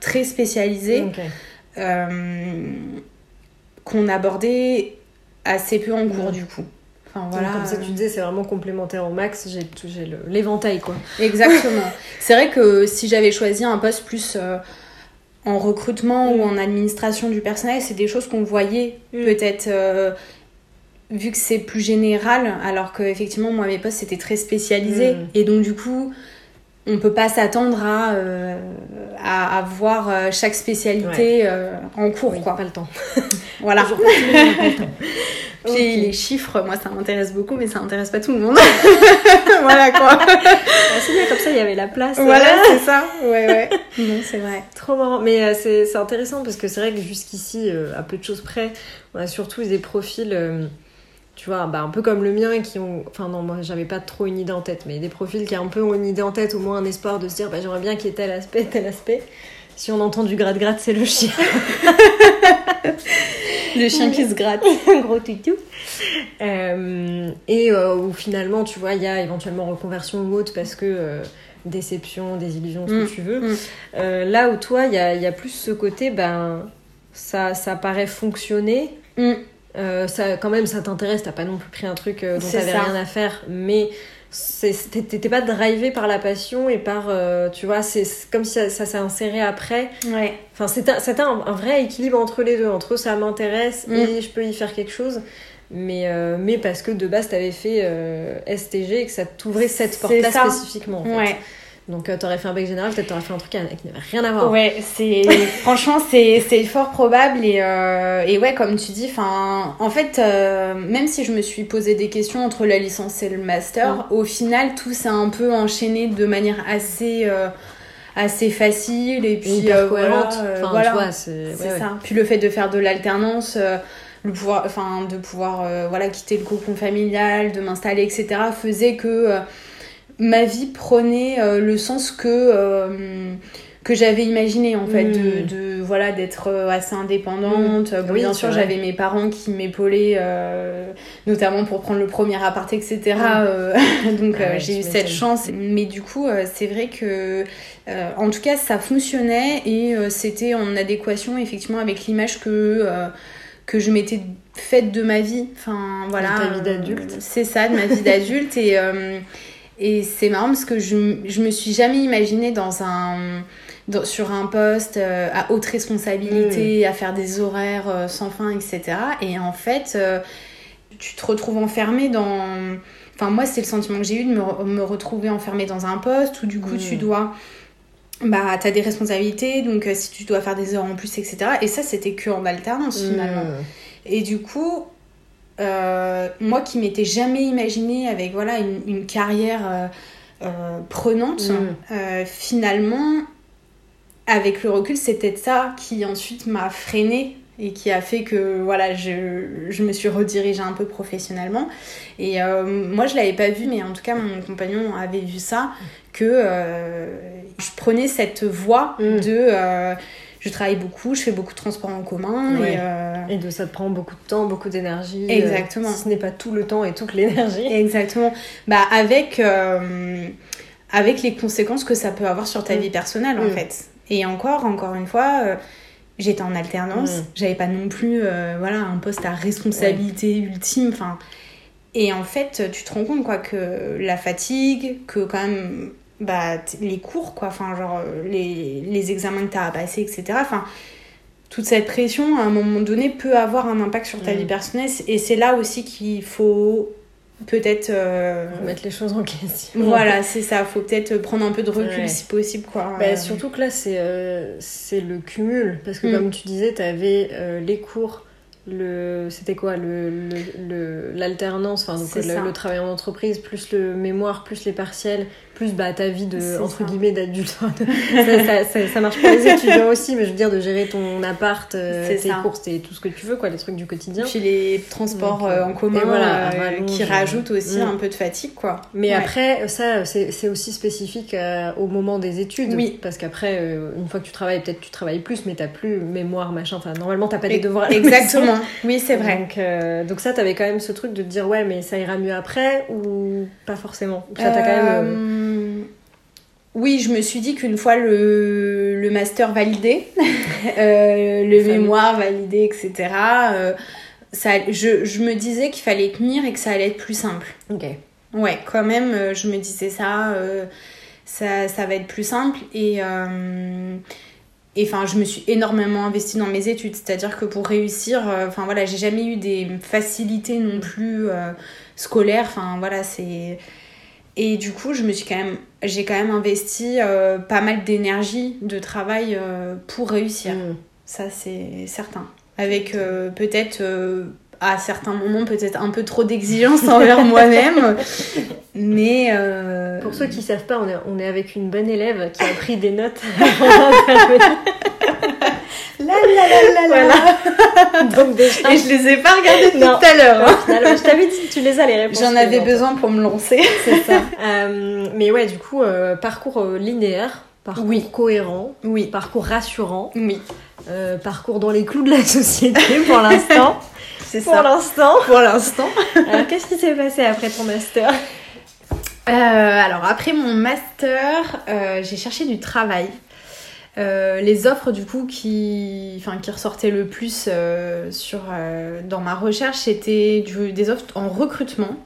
très spécialisés qu'on abordait assez peu en cours du coup. Enfin Donc, voilà. comme ça tu disais c'est vraiment complémentaire au max j'ai l'éventail quoi Exactement. C'est vrai que si j'avais choisi un poste plus euh, en recrutement ou en administration du personnel, c'est des choses qu'on voyait Mm. peut-être euh, vu que c'est plus général, alors que effectivement moi mes postes c'était très spécialisé Mm. et donc du coup on peut pas s'attendre à, euh, à, à voir euh, chaque spécialité euh, en cours Oui, quoi. pas le temps. Voilà. Toujours pas le temps, pas le temps. Puis les chiffres, moi ça m'intéresse beaucoup, mais ça intéresse pas tout le monde. voilà quoi. Ah, c'est bien, comme ça, il y avait la place. voilà, c'est ça. Ouais, ouais. Non, c'est vrai. Trop marrant, mais euh, c'est c'est intéressant parce que c'est vrai que jusqu'ici, à peu de choses près, on a surtout des profils, tu vois, bah, un peu comme le mien, qui ont. Enfin, non, moi j'avais pas trop une idée en tête, mais des profils qui ont un peu une idée en tête, au moins un espoir de se dire, bah, j'aimerais bien qu'il y ait tel aspect, tel aspect. Si on entend du gratte-gratte, c'est le chien. Le chien qui se gratte. gros toutou. Euh, et euh, où finalement, tu vois, il y a éventuellement reconversion ou autre parce que euh, déception, désillusion, ce Mm, que tu veux. mm. Euh, là où toi, il y a, y a plus ce côté, ben, ça, ça paraît fonctionner. Mm. Euh, ça, quand même, ça t'intéresse, t'as pas non plus pris un truc euh, dont t'avais rien à faire, mais t'étais pas drivé par la passion et par, euh, tu vois, c'est comme si ça, ça s'est inséré après. Ouais. Enfin, c'était un, un vrai équilibre entre les deux, entre ça m'intéresse Mm. et je peux y faire quelque chose. Mais, euh, mais parce que de base, t'avais fait STG et que ça t'ouvrait cette porte-là spécifiquement. en fait. Ouais. Donc, euh, t'aurais fait un bec général, peut-être t'aurais fait un truc qui n'avait rien à voir. Ouais, c'est franchement c'est c'est fort probable et euh, et ouais comme tu dis en fait euh, même si je me suis posé des questions entre la licence et le master, au final tout s'est un peu enchaîné de manière assez euh, assez facile et puis hyper euh, voilà, euh, enfin, voilà. c'est ouais. ça. Puis le fait de faire de l'alternance, euh, le pouvoir, enfin de pouvoir euh, voilà quitter le cocon familial, de m'installer, etc. faisait que euh, ma vie prenait euh, le sens que euh, que j'avais imaginé en fait de, de voilà d'être euh, assez indépendante. Bon, Oui, bien sûr, j'avais mes parents qui m'épaulaient notamment pour prendre le premier appart, etc. euh, donc Ah ouais, j'ai eu cette chance. Mais du coup, c'est vrai que en tout cas, ça fonctionnait et c'était en adéquation effectivement avec l'image que, que je m'étais faite de ma vie. Enfin, voilà. ta vie d'adulte. c'est ça, de ma vie d'adulte. et euh, et c'est marrant parce que je, je me suis jamais imaginée dans un, dans- sur un poste euh, à haute responsabilité, à faire des horaires euh, sans fin, etc. Et en fait, euh, tu te retrouves enfermée dans. Enfin, moi, c'est le sentiment que j'ai eu de me, me retrouver enfermée dans un poste où du coup, Mm. tu dois. Bah, t'as des responsabilités, donc euh, si tu dois faire des heures en plus, etc. Et ça, c'était que en alternance finalement. Mm. Et du coup, euh, moi qui m'étais jamais imaginée avec voilà une, une carrière euh, euh, prenante, Mm. euh, finalement, avec le recul, peut-être ça qui ensuite m'a freinée et qui a fait que voilà, je, je me suis redirigée un peu professionnellement. Et euh, moi, je l'avais pas vu, mais en tout cas, mon compagnon avait vu ça, que euh, je prenais cette voie Mm. de... euh, je travaille beaucoup, je fais beaucoup de transports en commun Ouais. et... euh, Et de ça te prend beaucoup de temps, beaucoup d'énergie. euh, Exactement. si ce n'est pas tout le temps et toute l'énergie. Exactement. Bah, avec, euh, avec les conséquences que ça peut avoir sur ta Mm. vie personnelle, en Mm. fait. Et encore, encore une fois, j'étais en alternance. Mm. J'avais pas non plus voilà, un poste à responsabilité ultime. Enfin, et en fait, tu te rends compte, quoi, que la fatigue, que quand même, bah, les cours, quoi, enfin, genre, euh, les, les examens que t'as à passer, etc. Enfin, toute cette pression, à un moment donné, peut avoir un impact sur ta Mm. vie personnelle. Et c'est là aussi qu'il faut peut-être. euh, Remettre les choses en question. Voilà, c'est ça. Faut peut-être prendre un peu de recul Ouais. si possible, quoi. Bah, Euh, surtout que là, c'est euh, c'est le cumul. Parce que, Mm. comme tu disais, tu avais les cours, le c'était quoi le le- le- l'alternance, enfin, le, le travail en entreprise, plus le mémoire, plus les partiels, plus bah, ta vie de, entre ça. guillemets, d'adulte. ça, ça, ça, ça marche pour les étudiants aussi, mais je veux dire, de gérer ton appart, euh, tes courses, et tout ce que tu veux, quoi, les trucs du quotidien. Puis les transports Donc, euh, en commun voilà, euh, qui euh, rajoutent aussi mm. un peu de fatigue, quoi. Mais Ouais. après, ça, c'est aussi spécifique au moment des études. Oui. Parce qu'après, une fois que tu travailles, peut-être tu travailles plus, mais t'as plus mémoire, machin. Enfin, normalement, t'as pas des devoirs. Exactement. Oui, c'est vrai. Donc, euh, donc ça, t'avais quand même ce truc de te dire, ouais, mais ça ira mieux après ou pas forcément? Ça, t'as quand même. euh, Euh, Oui, je me suis dit qu'une fois le, le master validé, euh, le mémoire validé, etc., euh, ça, je, je me disais qu'il fallait tenir et que ça allait être plus simple. Ok. Ouais, quand même, je me disais ça, ça, ça va être plus simple. Et, et enfin, je me suis énormément investie dans mes études. C'est-à-dire que pour réussir, enfin voilà, j'ai jamais eu des facilités non plus scolaires. Enfin voilà, c'est et du coup, je me suis quand même, j'ai quand même investi pas mal d'énergie, de travail pour réussir. Mm. Ça, c'est certain. Avec peut-être à certains moments peut-être un peu trop d'exigence envers moi-même. Mais euh... pour ceux qui savent pas, on est, on est avec une bonne élève qui a pris des notes. la la la la la. Donc déjà... Et je les ai pas regardées tout à l'heure. Hein. je t'avais dit tu les as les réponses. J'en avais besoin pour me lancer. C'est ça. Euh, mais ouais, du coup, euh, parcours euh, linéaire, parcours oui. cohérent, oui. parcours rassurant, oui. parcours dans les clous de la société pour l'instant. C'est ça. Pour l'instant. Pour l'instant. alors, qu'est-ce qui s'est passé après ton master? Euh, Alors, après mon master, euh, j'ai cherché du travail. Euh, les offres du coup qui, qui ressortaient le plus sur, dans ma recherche, c'était des offres en recrutement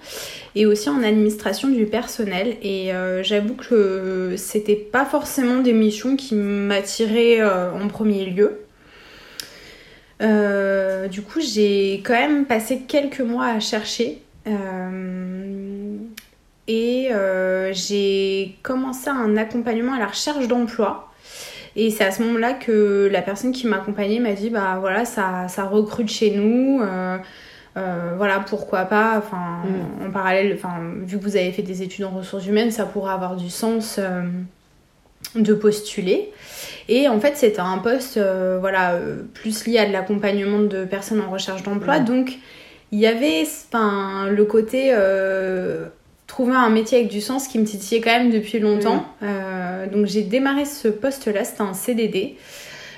et aussi en administration du personnel. Et j'avoue que c'était pas forcément des missions qui m'attiraient en premier lieu. Euh, du coup, j'ai quand même passé quelques mois à chercher. Euh, et euh, j'ai commencé un accompagnement à la recherche d'emploi. Et c'est à ce moment-là que la personne qui m'accompagnait m'a dit bah voilà ça, ça recrute chez nous. voilà pourquoi pas. Enfin mm. en parallèle, enfin vu que vous avez fait des études en ressources humaines, ça pourrait avoir du sens de postuler. Et en fait, c'était un poste euh, voilà, euh, plus lié à de l'accompagnement de personnes en recherche d'emploi. Donc, il y avait le côté euh, trouver un métier avec du sens qui me titillait quand même depuis longtemps. donc, j'ai démarré ce poste-là, c'était un CDD.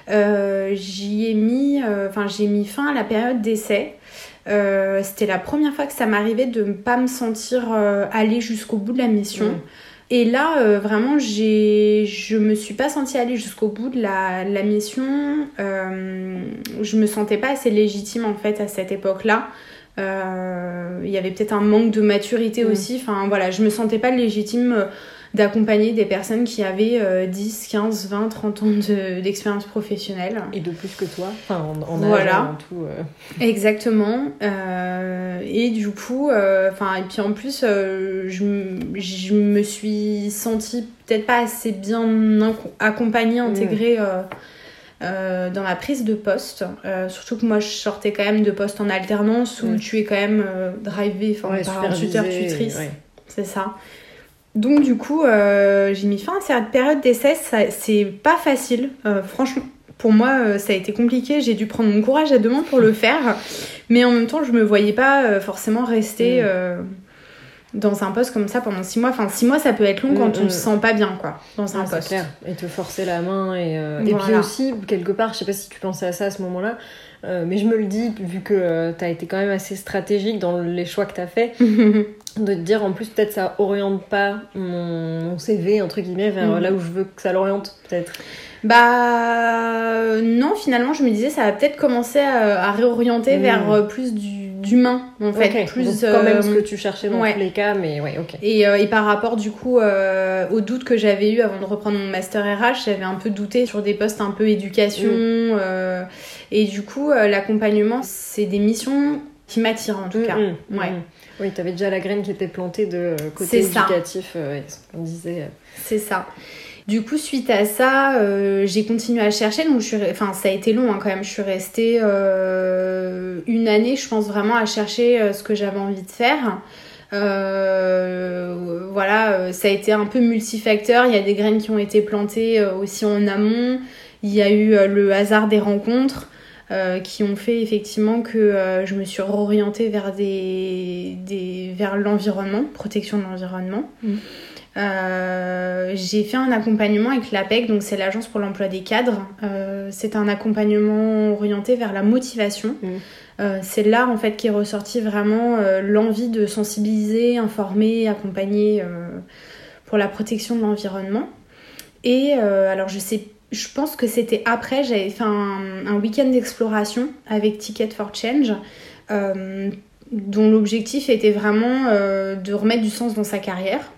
j'y ai mis, enfin, j'ai mis fin à la période d'essai. c'était la première fois que ça m'arrivait de ne pas me sentir aller jusqu'au bout de la mission. Et là, euh, vraiment, j'ai, je me suis pas sentie aller jusqu'au bout de la, la mission. Euh, je me sentais pas assez légitime en fait à cette époque-là. Euh, il y avait peut-être un manque de maturité mm. aussi. Enfin voilà, je me sentais pas légitime d'accompagner des personnes qui avaient 10, 15, 20, 30 ans d'expérience professionnelle. Et de plus que toi, enfin en, voilà. en tout. Euh. Exactement. Euh, et du coup, euh, enfin, et puis en plus, je, je, me suis sentie peut-être pas assez bien accompagnée, mm. Intégrée. dans ma prise de poste. surtout que moi, je sortais quand même de poste en alternance où tu es quand même drivé par un tuteur, tutrice. C'est ça. Donc du coup, euh, j'ai mis fin à cette période d'essai. C'est pas facile, euh, franchement. Pour moi, euh, ça a été compliqué. J'ai dû prendre mon courage à deux mains pour le faire. Mais en même temps, je me voyais pas forcément rester mm. Dans un poste comme ça pendant six mois. Enfin, six mois, ça peut être long quand mm, on ne mm. se sent pas bien, quoi, dans un poste. Clair. Et te forcer la main. Et, et puis aussi, quelque part, je sais pas si tu pensais à ça à ce moment-là, mais je me le dis, vu que tu as été quand même assez stratégique dans les choix que tu as fait, de te dire en plus peut-être ça oriente pas mon, CV entre guillemets vers mm. là où je veux que ça l'oriente peut-être bah non finalement je me disais ça va peut-être commencer à, réorienter mm. vers euh, plus d'humain en fait plus quand même ce euh, que tu cherchais dans tous les cas mais ouais ok et, euh, et par rapport du coup au doute que j'avais eu avant de reprendre mon master RH j'avais un peu douté sur des postes un peu éducation mm. et du coup l'accompagnement c'est des missions qui m'attirent en tout cas ouais oui, tu avais déjà la graine qui était plantée de côté éducatif, euh, on disait. Euh. C'est ça. Du coup, suite à ça, euh, j'ai continué à chercher. Donc, je suis... enfin, ça a été long hein, quand même. Je suis restée une année, je pense vraiment à chercher ce que j'avais envie de faire. voilà, ça a été un peu multifacteur. Il y a des graines qui ont été plantées aussi en amont. Il y a eu le hasard des rencontres. Euh, qui ont fait effectivement que euh, je me suis réorientée vers, des, des vers l'environnement, protection de l'environnement. Mm. Euh, j'ai fait un accompagnement avec l'APEC, donc c'est l'agence pour l'emploi des cadres. c'est un accompagnement orienté vers la motivation. Mm. c'est là en fait qui est ressorti vraiment l'envie de sensibiliser, informer, accompagner pour la protection de l'environnement. Et alors je sais je pense que c'était après, j'avais fait un, week-end d'exploration avec Ticket for Change, euh, dont l'objectif était vraiment euh, de remettre du sens dans sa carrière.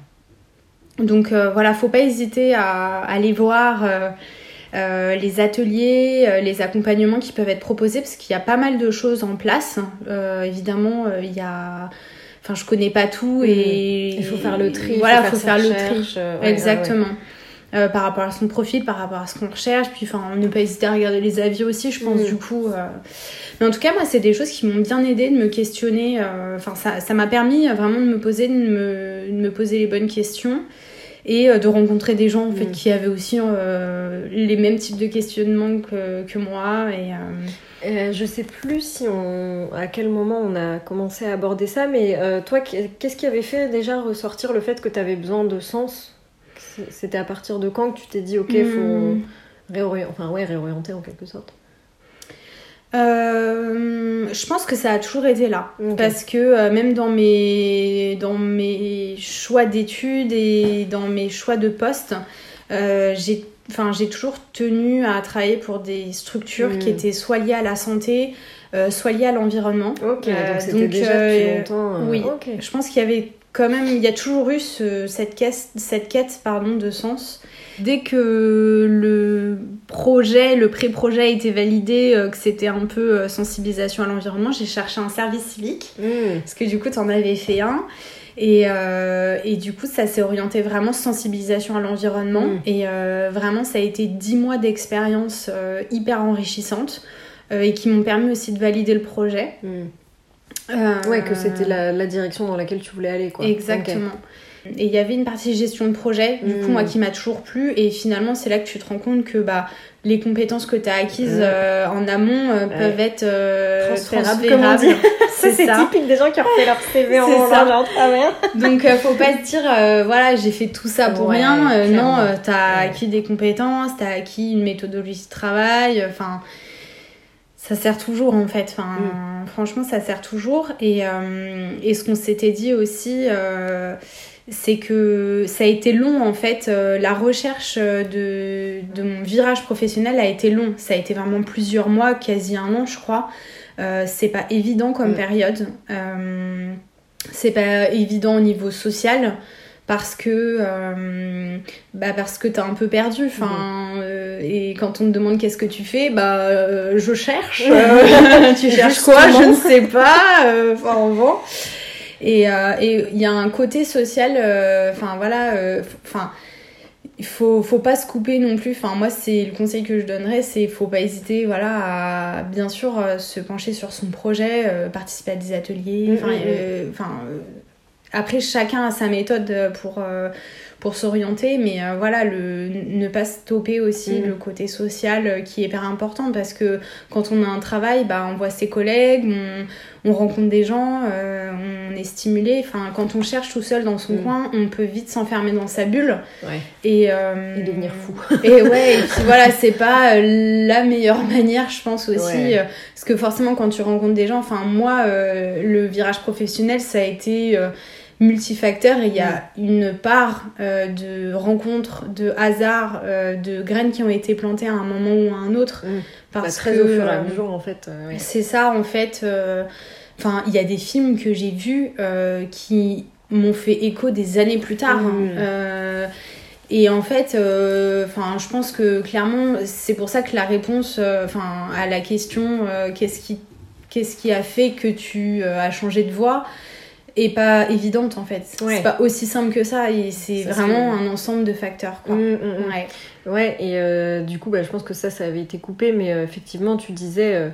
Donc euh, voilà, faut pas hésiter à, aller voir les ateliers, les accompagnements qui peuvent être proposés, parce qu'il y a pas mal de choses en place. évidemment, il y a enfin je connais pas tout et il faut faire le tri voilà il faut faire, le tri exactement euh, par rapport à son profil, par rapport à ce qu'on recherche, puis enfin ne pas hésiter à regarder les avis aussi, je pense mm. du coup. Euh. Mais en tout cas, moi, c'est des choses qui m'ont bien aidé de me questionner. Euh, enfin, ça m'a permis vraiment de me poser, de me, de me, poser les bonnes questions et de rencontrer des gens en fait mm. qui avaient aussi les mêmes types de questionnements que, que moi et je sais plus si on, à quel moment on a commencé à aborder ça, mais toi, qu'est-ce qui avait fait déjà ressortir le fait que tu avais besoin de sens? C'était à partir de quand que tu t'es dit, ok, il faut hmm. réorienter, enfin, ouais, réorienter en quelque sorte? Euh, je pense que ça a toujours été là. Parce que euh, même dans mes, dans mes choix d'études et dans mes choix de poste, euh, j'ai toujours tenu à travailler pour des structures qui hmm. étaient soit liées à la santé, soit liées à l'environnement. Ok, donc c'était déjà depuis longtemps. Oui, je pense qu'il y avait quand même, il y a toujours eu cette, quête, cette quête pardon, de sens. Dès que le projet, le pré-projet a été validé, euh, que c'était un peu euh, sensibilisation à l'environnement, j'ai cherché un service civique. Mmh. Parce que du coup, tu en avais fait un. Et, euh, et, du coup, ça s'est orienté vraiment sensibilisation à l'environnement. Mmh. Et vraiment, ça a été dix mois d'expérience hyper enrichissante et qui m'ont permis aussi de valider le projet. Mmh. Euh, ouais, que c'était la, direction dans laquelle tu voulais aller, quoi. Exactement. Et il y avait une partie gestion de projet, du coup, moi, hmm. qui m'a toujours plu. Et finalement, c'est là que tu te rends compte que bah, les compétences que tu as acquises euh, en amont euh, peuvent être transférables. c'est typique des gens qui ont refait leur CV en en travers. Donc, faut pas se dire, voilà, j'ai fait tout ça pour rien. non, tu as acquis des compétences, tu as acquis une méthodologie de travail. Enfin ça sert toujours en fait. Enfin, mm. Franchement, ça sert toujours. Et, euh, et ce qu'on s'était dit aussi, euh, c'est que ça a été long en fait. Euh, la recherche de, de, mon virage professionnel a été long. Ça a été vraiment plusieurs mois, quasi un an, je crois. c'est pas évident comme mm. période. c'est pas évident au niveau social parce que euh, bah parce que t'as un peu perdu enfin euh, et quand on te demande qu'est-ce que tu fais bah euh, je cherche. Tu cherches quoi? Je ne sais pas enfin en vent et et il y a un côté social enfin voilà enfin il faut faut pas se couper non plus. Enfin moi c'est le conseil que je donnerais c'est faut pas hésiter voilà à bien sûr se pencher sur son projet participer à des ateliers enfin enfin après, chacun a sa méthode pour, euh, pour s'orienter, mais euh, voilà, le, ne pas stopper aussi mm. le côté social euh, qui est hyper important parce que quand on a un travail, bah, on voit ses collègues, on, on rencontre des gens, on est stimulé. Enfin, quand on cherche tout seul dans son mm. coin, on peut vite s'enfermer dans sa bulle et, et, devenir fou. et ouais, et puis voilà, c'est pas la meilleure manière, je pense aussi, parce que forcément, quand tu rencontres des gens, enfin, moi, le virage professionnel, ça a été multifacteur et il y a mm. une part euh, de rencontres, de hasard, euh, de graines qui ont été plantées à un moment ou à un autre. Parce que, au fur et à mesure, en fait. Euh, c'est ça, en fait. Enfin, il y a des films que j'ai vus qui m'ont fait écho des années plus tard. Hein. Mm. et en fait, enfin, je pense que clairement, c'est pour ça que la réponse, enfin, à la question, qu'est-ce qui, qu'est-ce qui a fait que tu as changé de voix et pas évidente en fait. C'est pas aussi simple que ça et c'est vraiment un ensemble de facteurs. Quoi. Mmh, mmh, mmh. Ouais. ouais, et euh, du coup, bah, je pense que ça, ça avait été coupé, mais euh, effectivement, tu disais.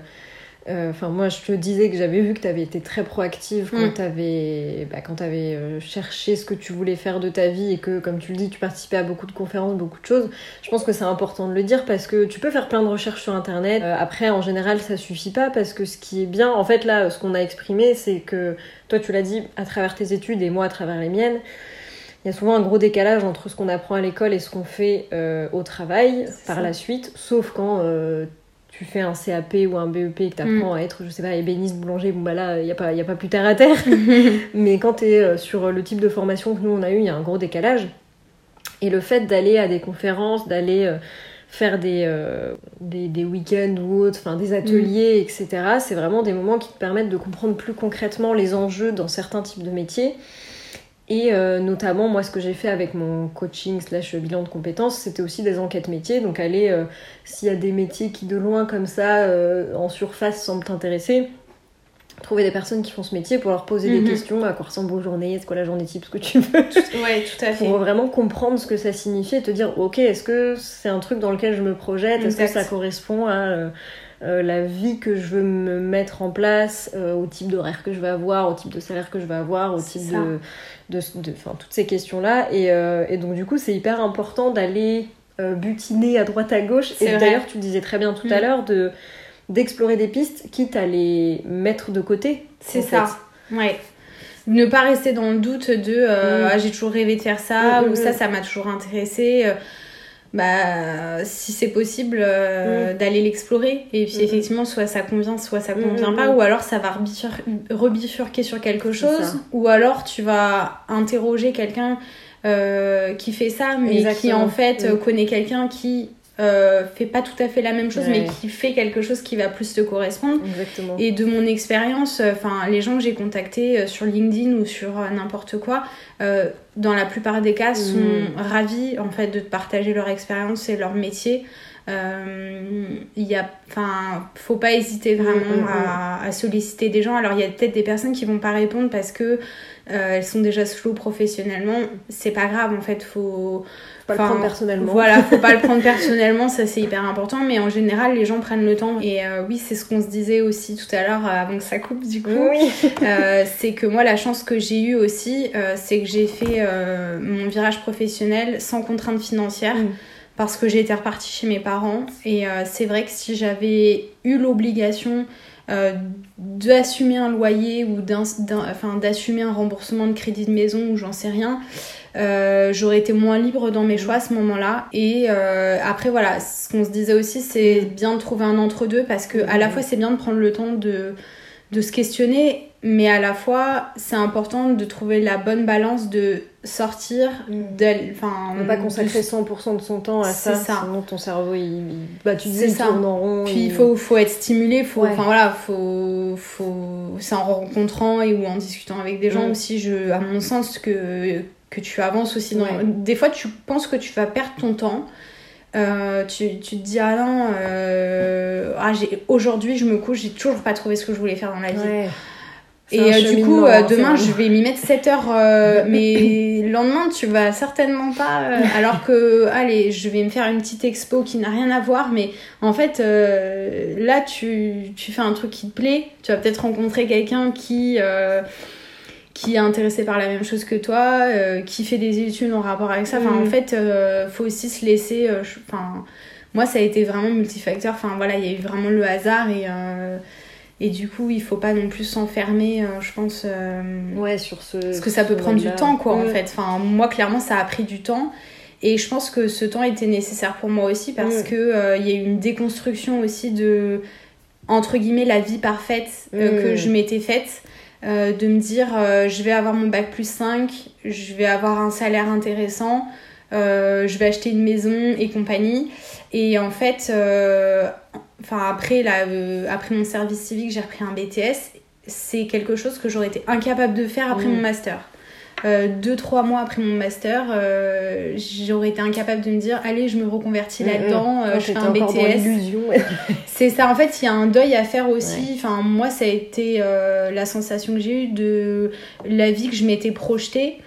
Euh, euh, enfin, moi, je te disais que j'avais vu que tu avais été très proactive quand mm. tu avais, bah, quand avais euh, cherché ce que tu voulais faire de ta vie et que, comme tu le dis, tu participais à beaucoup de conférences, beaucoup de choses. Je pense que c'est important de le dire parce que tu peux faire plein de recherches sur Internet. Euh, après, en général, ça suffit pas parce que ce qui est bien, en fait, là, ce qu'on a exprimé, c'est que toi, tu l'as dit à travers tes études et moi à travers les miennes. Il y a souvent un gros décalage entre ce qu'on apprend à l'école et ce qu'on fait au travail par la suite, sauf quand tu fais un CAP ou un BEP et que tu apprends mm. à être, je sais pas, ébéniste, boulanger, bon bah là, il n'y a, pas, a pas plus terre à terre. Mais quand tu es euh, sur le type de formation que nous on a eu, il y a un gros décalage. Et le fait d'aller à des conférences, d'aller euh, faire des, euh, des, des week-ends ou autres, enfin des ateliers, mm. etc., c'est vraiment des moments qui te permettent de comprendre plus concrètement les enjeux dans certains types de métiers Et euh, notamment, moi, ce que j'ai fait avec mon coaching slash bilan de compétences, c'était aussi des enquêtes métiers. Donc, aller, euh, s'il y a des métiers qui de loin, comme ça, euh, en surface, semblent t'intéresser, trouver des personnes qui font ce métier pour leur poser Mhm. des questions. À quoi ressemble vos journées? Est-ce quoi la journée type Ce que tu veux? Ouais, tout à fait. Pour vraiment comprendre ce que ça signifie et te dire, ok, est-ce que c'est un truc dans lequel je me projette? Est-ce que ça correspond à euh, la vie que je veux me mettre en place, euh, au type d'horaire que je vais avoir, au type de salaire que je vais avoir, au type ça. de, de, toutes ces questions-là. Et, euh, et donc, du coup, c'est hyper important d'aller butiner à droite à gauche. Et d'ailleurs, tu le disais très bien tout à Mm. l'heure, de d'explorer des pistes, quitte à les mettre de côté. C'est ça. fait. Ouais. Ne pas rester dans le doute de euh, Mm. ah, j'ai toujours rêvé de faire ça Mm, ou ça ça m'a toujours intéressé. Bah si c'est possible euh, d'aller l'explorer et puis Mm, mm. effectivement soit ça convient soit ça Mm, convient mm, pas mm. ou alors ça va rebifur- rebifurquer sur quelque chose ou alors tu vas interroger quelqu'un euh, qui fait ça mais qui en fait Mm. connaît quelqu'un qui euh, fait pas tout à fait la même chose mais qui fait quelque chose qui va plus te correspondre Exactement. et de mon expérience, euh, enfin les gens que j'ai contactés euh, sur LinkedIn ou sur euh, n'importe quoi, dans la plupart des cas, sont Mm. ravis en fait de partager leur expérience et leur métier. Il y a, enfin, faut pas hésiter vraiment Mm, mm, à, à solliciter des gens. Alors il y a peut-être des personnes qui vont pas répondre parce que elles sont déjà slow professionnellement. C'est pas grave en fait, Faut pas enfin, le prendre personnellement. voilà, faut pas le prendre personnellement, ça c'est hyper important, mais en général les gens prennent le temps. Et euh, oui, c'est ce qu'on se disait aussi tout à l'heure euh, avant que ça coupe du coup. Oui. Euh, c'est que moi la chance que j'ai eue aussi, euh, c'est que j'ai fait mon virage professionnel sans contrainte financière. Mm. Parce que j'ai été repartie chez mes parents et c'est vrai que si j'avais eu l'obligation euh, d'assumer un loyer ou enfin, d'assumer un remboursement de crédit de maison ou j'en sais rien, euh, j'aurais été moins libre dans mes choix à ce moment-là. Et euh, après, voilà, ce qu'on se disait aussi, c'est bien de trouver un entre-deux parce que à la fois, c'est bien de prendre le temps de, de se questionner, mais à la fois, c'est important de trouver la bonne balance de sortir, Mm. d'aller. Enfin, Ne pas consacrer 100% de son temps à ça, ça. sinon ton cerveau, il, il- bah, tu dis, C'est il tourne en rond. Puis il faut, faut être stimulé, faut, Ouais. enfin voilà, faut, faut, c'est en rencontrant et ou en discutant avec des gens Mm. aussi, je, à mon sens, que, que tu avances aussi. Dans... Ouais. Des fois, tu penses que tu vas perdre ton temps. Euh, tu, tu te dis, ah non, euh, ah, aujourd'hui je me couche, j'ai toujours pas trouvé ce que je voulais faire dans la vie. Ouais. Et euh, du coup, euh, hein, demain, vraiment- je vais m'y mettre 7 heures, mais le lendemain, tu vas certainement pas. alors que, allez, je vais me faire une petite expo qui n'a rien à voir, mais en fait, là, tu, tu fais un truc qui te plaît. Tu vas peut-être rencontrer quelqu'un qui, qui est intéressé par la même chose que toi, euh, qui fait des études en rapport avec ça. Enfin, Mm. en fait, euh, faut aussi se laisser. euh, je- Enfin, moi, ça a été vraiment multifacteur. Enfin, voilà, il y a eu vraiment le hasard et. euh, et du coup, il faut pas non plus s'enfermer, je pense. Ouais, sur ce. parce que ça peut prendre du temps, quoi, en Ouais. fait. Enfin, moi, clairement, ça a pris du temps. Et je pense que ce temps était nécessaire pour moi aussi parce Mm. que euh, il y a eu une déconstruction aussi de, entre guillemets, la vie parfaite Mm. que je m'étais faite. Euh, de me dire, euh, je vais avoir mon bac plus 5, je vais avoir un salaire intéressant, euh, je vais acheter une maison et compagnie. Et en fait, enfin après, là, après mon service civique, j'ai repris un BTS. C'est quelque chose que j'aurais été incapable de faire après Mm. mon master. Euh, deux, trois mois après mon master, euh, j'aurais été incapable de me dire allez, je me reconvertis Mm, là-dedans, mm. euh, Non, je fais un BTS. C'est ça, en fait, il y a un deuil à faire aussi. Ouais. Enfin, moi, ça a été la sensation que j'ai eue de la vie que je m'étais projetée.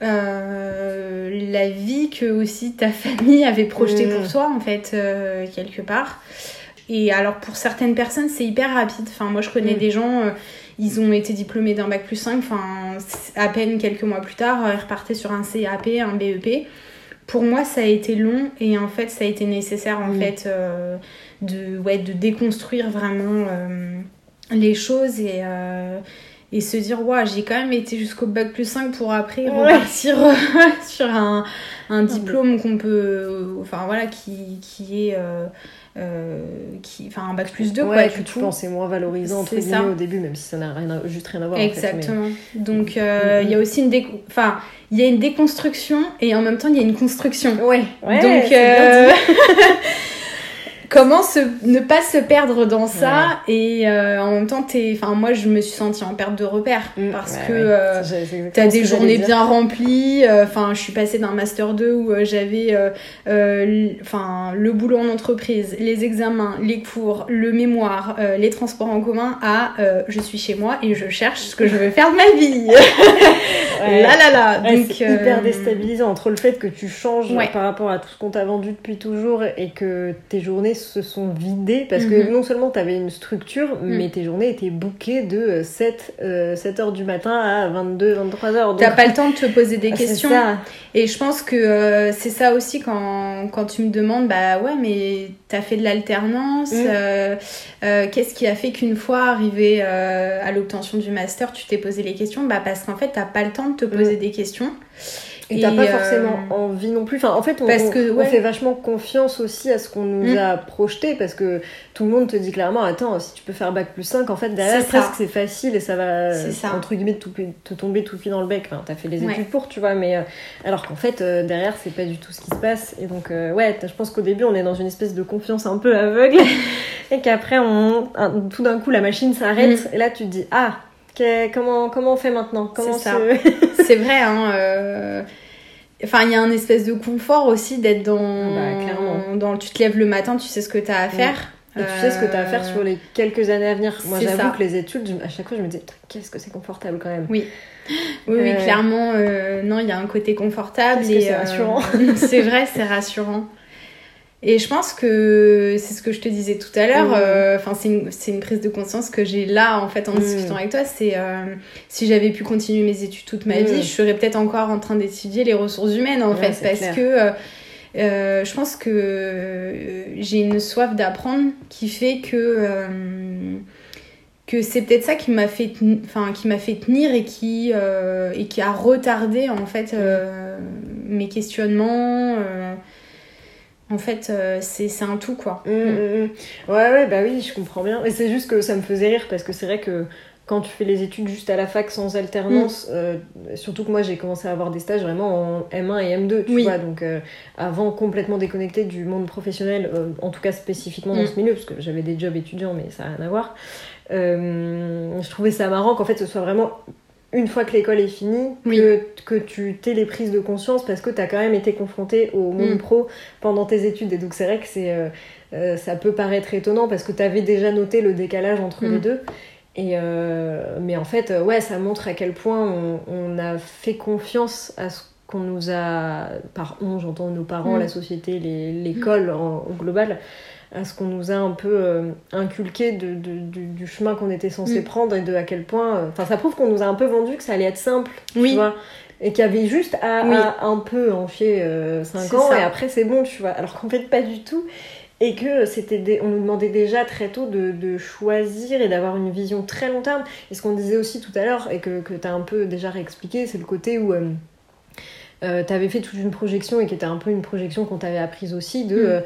la vie que aussi ta famille avait projetée Mm. pour toi, en fait, quelque part. Et alors, pour certaines personnes, c'est hyper rapide. Enfin, moi, je connais Mm. des gens, ils ont été diplômés d'un bac plus 5, enfin, à peine quelques mois plus tard, euh, ils repartaient sur un CAP, un BEP. Pour moi, ça a été long et en fait, ça a été nécessaire, en Mm. fait, euh, de, ouais, de déconstruire vraiment euh, les choses et, euh, et se dire, ouais, j'ai quand même été jusqu'au bac plus 5 pour après Ouais. repartir sur un, un diplôme qu'on peut, enfin voilà, qui, qui est, qui, enfin un bac plus 2, ouais, quoi, que du tu coup. penses est moins valorisant entre C'est guillemets ça. au début, même si ça n'a rien à- juste rien à voir. en fait, mais- Exactement. Donc euh, il y a aussi une déco... enfin il y a une déconstruction et en même temps il y a une construction. Ouais, ouais, Donc c'est bien euh, dit. Comment se, ne pas se perdre dans ça et euh, en même temps t'es enfin moi je me suis sentie en perte de repère Mm, parce ouais, que euh, T'as des journées bien remplies. euh, Enfin, je suis passée d'un master 2 où euh, j'avais, enfin, le boulot en entreprise, les examens, les cours, le mémoire, les transports en commun, à je suis chez moi et je cherche ce que je veux faire de ma vie. Ouais. là là là. Donc c'est hyper déstabilisant entre le fait que tu changes par rapport à tout ce qu'on t'a vendu depuis toujours et que tes journées se sont vidées parce que Mhm. non seulement tu avais une structure mais tes journées étaient bouquées de 7, 7 heures du matin à 22 23 heures. T'as pas le temps de te poser des Ah, questions. ça. Et je pense que euh, c'est ça aussi quand, quand tu me demandes, bah ouais, mais t'as fait de l'alternance, Mm. euh, euh, qu'est-ce qui a fait qu'une fois arrivé euh, à l'obtention du master, tu t'es posé les questions? Bah parce qu'en fait, t'as pas le temps de te poser des questions. Et t'as pas Et, euh, forcément envie non plus. Enfin, en fait, on, parce on- que, on ouais. fait vachement confiance aussi à ce qu'on nous Mm. a projeté parce que tout le monde te dit clairement Attends, si tu peux faire bac plus 5, en fait, derrière, presque c'est facile et ça va, ça. entre guillemets, te, te tomber tout cuit dans le bec. Enfin, t'as fait les Ouais. études pour, tu vois, mais euh, alors qu'en fait, euh, derrière, c'est pas du tout ce qui se passe. Et donc, euh, ouais, je pense qu'au début, on est dans une espèce de confiance un peu aveugle et qu'après, on, un- tout d'un coup, la machine s'arrête et là, tu te dis Ah, comment, comment on fait maintenant? C'est se- vrai, hein. euh, Enfin, il y a un espèce de confort aussi d'être dans, Bah, clairement. dans. Tu te lèves le matin, tu sais ce que t'as à faire. Et tu sais ce que tu as à faire Euh, sur les quelques années à venir. Moi, j'avoue que les études, à chaque fois, je me disais, qu'est-ce que c'est confortable quand même. Oui, oui, oui, Euh, clairement, euh, non, il y a un côté confortable. Et, c'est euh, rassurant. c'est vrai, c'est rassurant. Et je pense que c'est ce que je te disais tout à l'heure. Mhm. euh, Enfin, c'est une, prise de conscience que j'ai là, en fait, en Mhm. discutant avec toi. C'est euh, si j'avais pu continuer mes études toute ma vie, je serais peut-être encore en train d'étudier les ressources humaines, en Ouais, fait, parce clair. que euh, je pense que j'ai une soif d'apprendre qui fait que que c'est peut-être ça qui m'a fait enfin qui m'a fait tenir et qui et qui a retardé en fait mes questionnements en fait euh, c'est un tout quoi Hum, hum, hum. Ouais, ouais, bah oui, je comprends bien. Et c'est juste que ça me faisait rire parce que c'est vrai que quand tu fais les études juste à la fac sans alternance, Mm. euh, surtout que moi j'ai commencé à avoir des stages vraiment en M1 et M2, tu Oui. vois, donc euh, avant complètement déconnecté du monde professionnel, euh, en tout cas spécifiquement dans Mm. ce milieu, parce que j'avais des jobs étudiants, mais ça n'a rien à voir. Je trouvais ça marrant qu'en fait ce soit vraiment une fois que l'école est finie, Oui. que, que tu t'aies les prises de conscience parce que tu as quand même été confronté au monde Mm. pro pendant tes études. Et donc c'est vrai que c'est, euh, euh, ça peut paraître étonnant parce que tu avais déjà noté le décalage entre Mm. les deux. Et euh, mais en fait, ouais, ça montre à quel point on, on a fait confiance à ce qu'on nous a, par on, j'entends nos parents, Mm. la société, les- l'école en- au global, à ce qu'on nous a un peu euh, inculqué de, de- du, du chemin qu'on était censé Mm. prendre et de à quel point. euh, Enfin, ça prouve qu'on nous a un peu vendu que ça allait être simple, Oui. tu vois. Et qu'il y avait juste à, Oui. à un peu en chier 5 C'est ans ça. et après c'est bon, tu vois. Alors qu'en fait, pas du tout. Et que c'était des- on nous demandait déjà très tôt de, de choisir et d'avoir une vision très long terme. Et ce qu'on disait aussi tout à l'heure, et que, que tu as un peu déjà réexpliqué, c'est le côté où euh, tu avais fait toute une projection et qui était un peu une projection qu'on t'avait apprise aussi de. Mm. euh,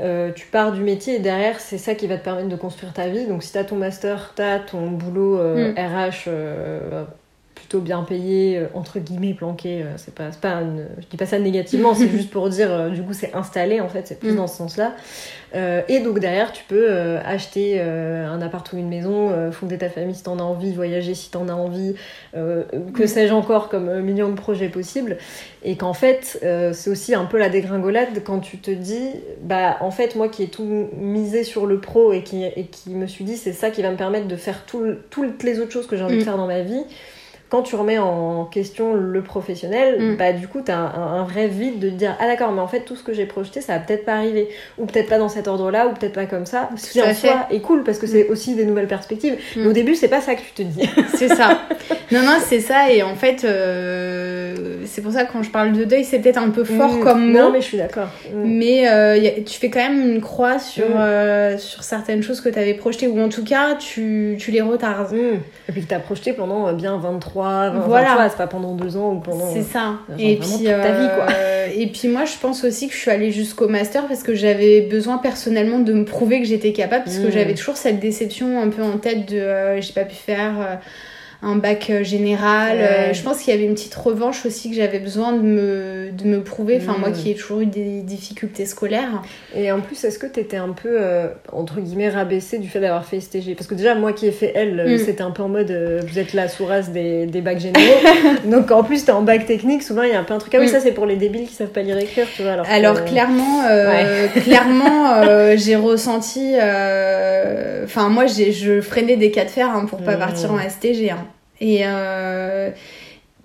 euh, tu pars du métier et derrière, c'est ça qui va te permettre de construire ta vie. Donc, si tu as ton master, tu as ton boulot euh, Mm. RH euh, plutôt bien payé, euh, entre guillemets planqué. euh, c'est pas, pas une- je dis pas ça négativement, c'est juste pour dire, euh, du coup, c'est installé en fait, c'est plus Mm. dans ce sens-là. Euh, et donc, derrière, tu peux euh, acheter euh, un appart ou une maison, fonder ta famille si t'en as envie, voyager si t'en as envie, que Mm. sais-je encore comme millions de projets possibles. Et qu'en fait, c'est aussi un peu la dégringolade quand tu te dis, bah en fait, moi qui ai tout misé sur le pro et qui, et qui me suis dit, c'est ça qui va me permettre de faire tout toutes les autres choses que j'ai envie de Mm. faire dans ma vie. Quand tu remets en question le professionnel, Mm. bah du coup, t'as un, un vrai vide de te dire, ah d'accord, mais en fait, tout ce que j'ai projeté, ça va peut-être pas arriver. Ou peut-être pas dans cet ordre-là, ou peut-être pas comme ça. Ce qui en fait. soi est cool parce que c'est aussi des nouvelles perspectives. Mm. Mais au début, c'est pas ça que tu te dis. c'est ça non non c'est ça et en fait euh, c'est pour ça que quand je parle de deuil c'est peut-être un peu fort Mm. comme mot Non, mais je suis d'accord. Mm. Mais euh, a- tu fais quand même une croix sur, Mm. euh, sur certaines choses que tu avais projetées, ou en tout cas, tu, tu les retardes. Mm. Et puis que t'as projeté pendant bien 23, 20, Voilà. c'est pas pendant deux ans ou pendant. C'est ça. genre Et puis, toute ta vie, quoi. euh, et puis moi, je pense aussi que je suis allée jusqu'au master parce que j'avais besoin personnellement de me prouver que j'étais capable, parce que Mm. j'avais toujours cette déception un peu en tête de euh, j'ai pas pu faire. euh, un bac euh, général. Ouais. Euh, je pense qu'il y avait une petite revanche aussi que j'avais besoin de me, de me prouver. Enfin, Mm. moi qui ai toujours eu des difficultés scolaires. Et en plus, est-ce que t'étais un peu, euh, entre guillemets, rabaissée du fait d'avoir fait STG Parce que déjà, moi qui ai fait L, Mm. c'était un peu en mode, euh, vous êtes la sourasse des, des bacs généraux. Donc en plus, t'es en bac technique, souvent il y a un peu un truc. Ah oui, Mm. ça c'est pour les débiles qui savent pas lire et écrire, tu vois. Alors, Alors clairement, clairement, j'ai ressenti. Enfin, moi, j'ai, je freinais des cas de fer hein, pour pas partir en STG. hein. Et euh,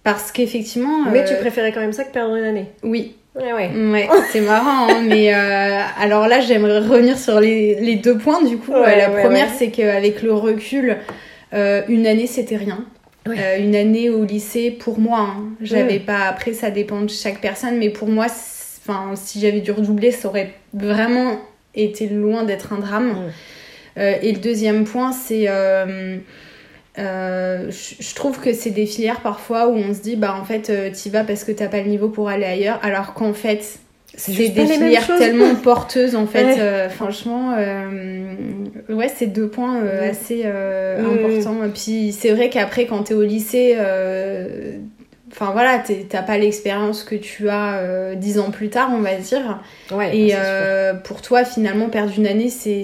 parce qu'effectivement. Mais euh, tu préférais quand même ça que perdre une année. Oui, Ouais, ouais. ouais, c'est marrant. hein, mais euh, alors là, j'aimerais revenir sur les, les deux points. Du coup, Ouais, la première, c'est qu'avec le recul, euh, une année, c'était rien. Euh, une année au lycée, pour moi, hein, j'avais pas. Après, ça dépend de chaque personne, mais pour moi, enfin, si j'avais dû redoubler, ça aurait vraiment été loin d'être un drame. Euh, et le deuxième point, c'est. Euh, je trouve que c'est des filières parfois où on se dit, bah en fait, euh, t'y vas parce que t'as pas le niveau pour aller ailleurs, alors qu'en fait, c'est des filières tellement porteuses en fait. Ouais. euh, franchement, euh, ouais, c'est deux points euh, Mm. assez importants. Et puis c'est vrai qu'après, quand t'es au lycée, euh, enfin voilà, t'as pas l'expérience que tu as euh, dix ans plus tard, on va dire. Ouais, Et euh, pour toi, finalement, perdre une année, c'est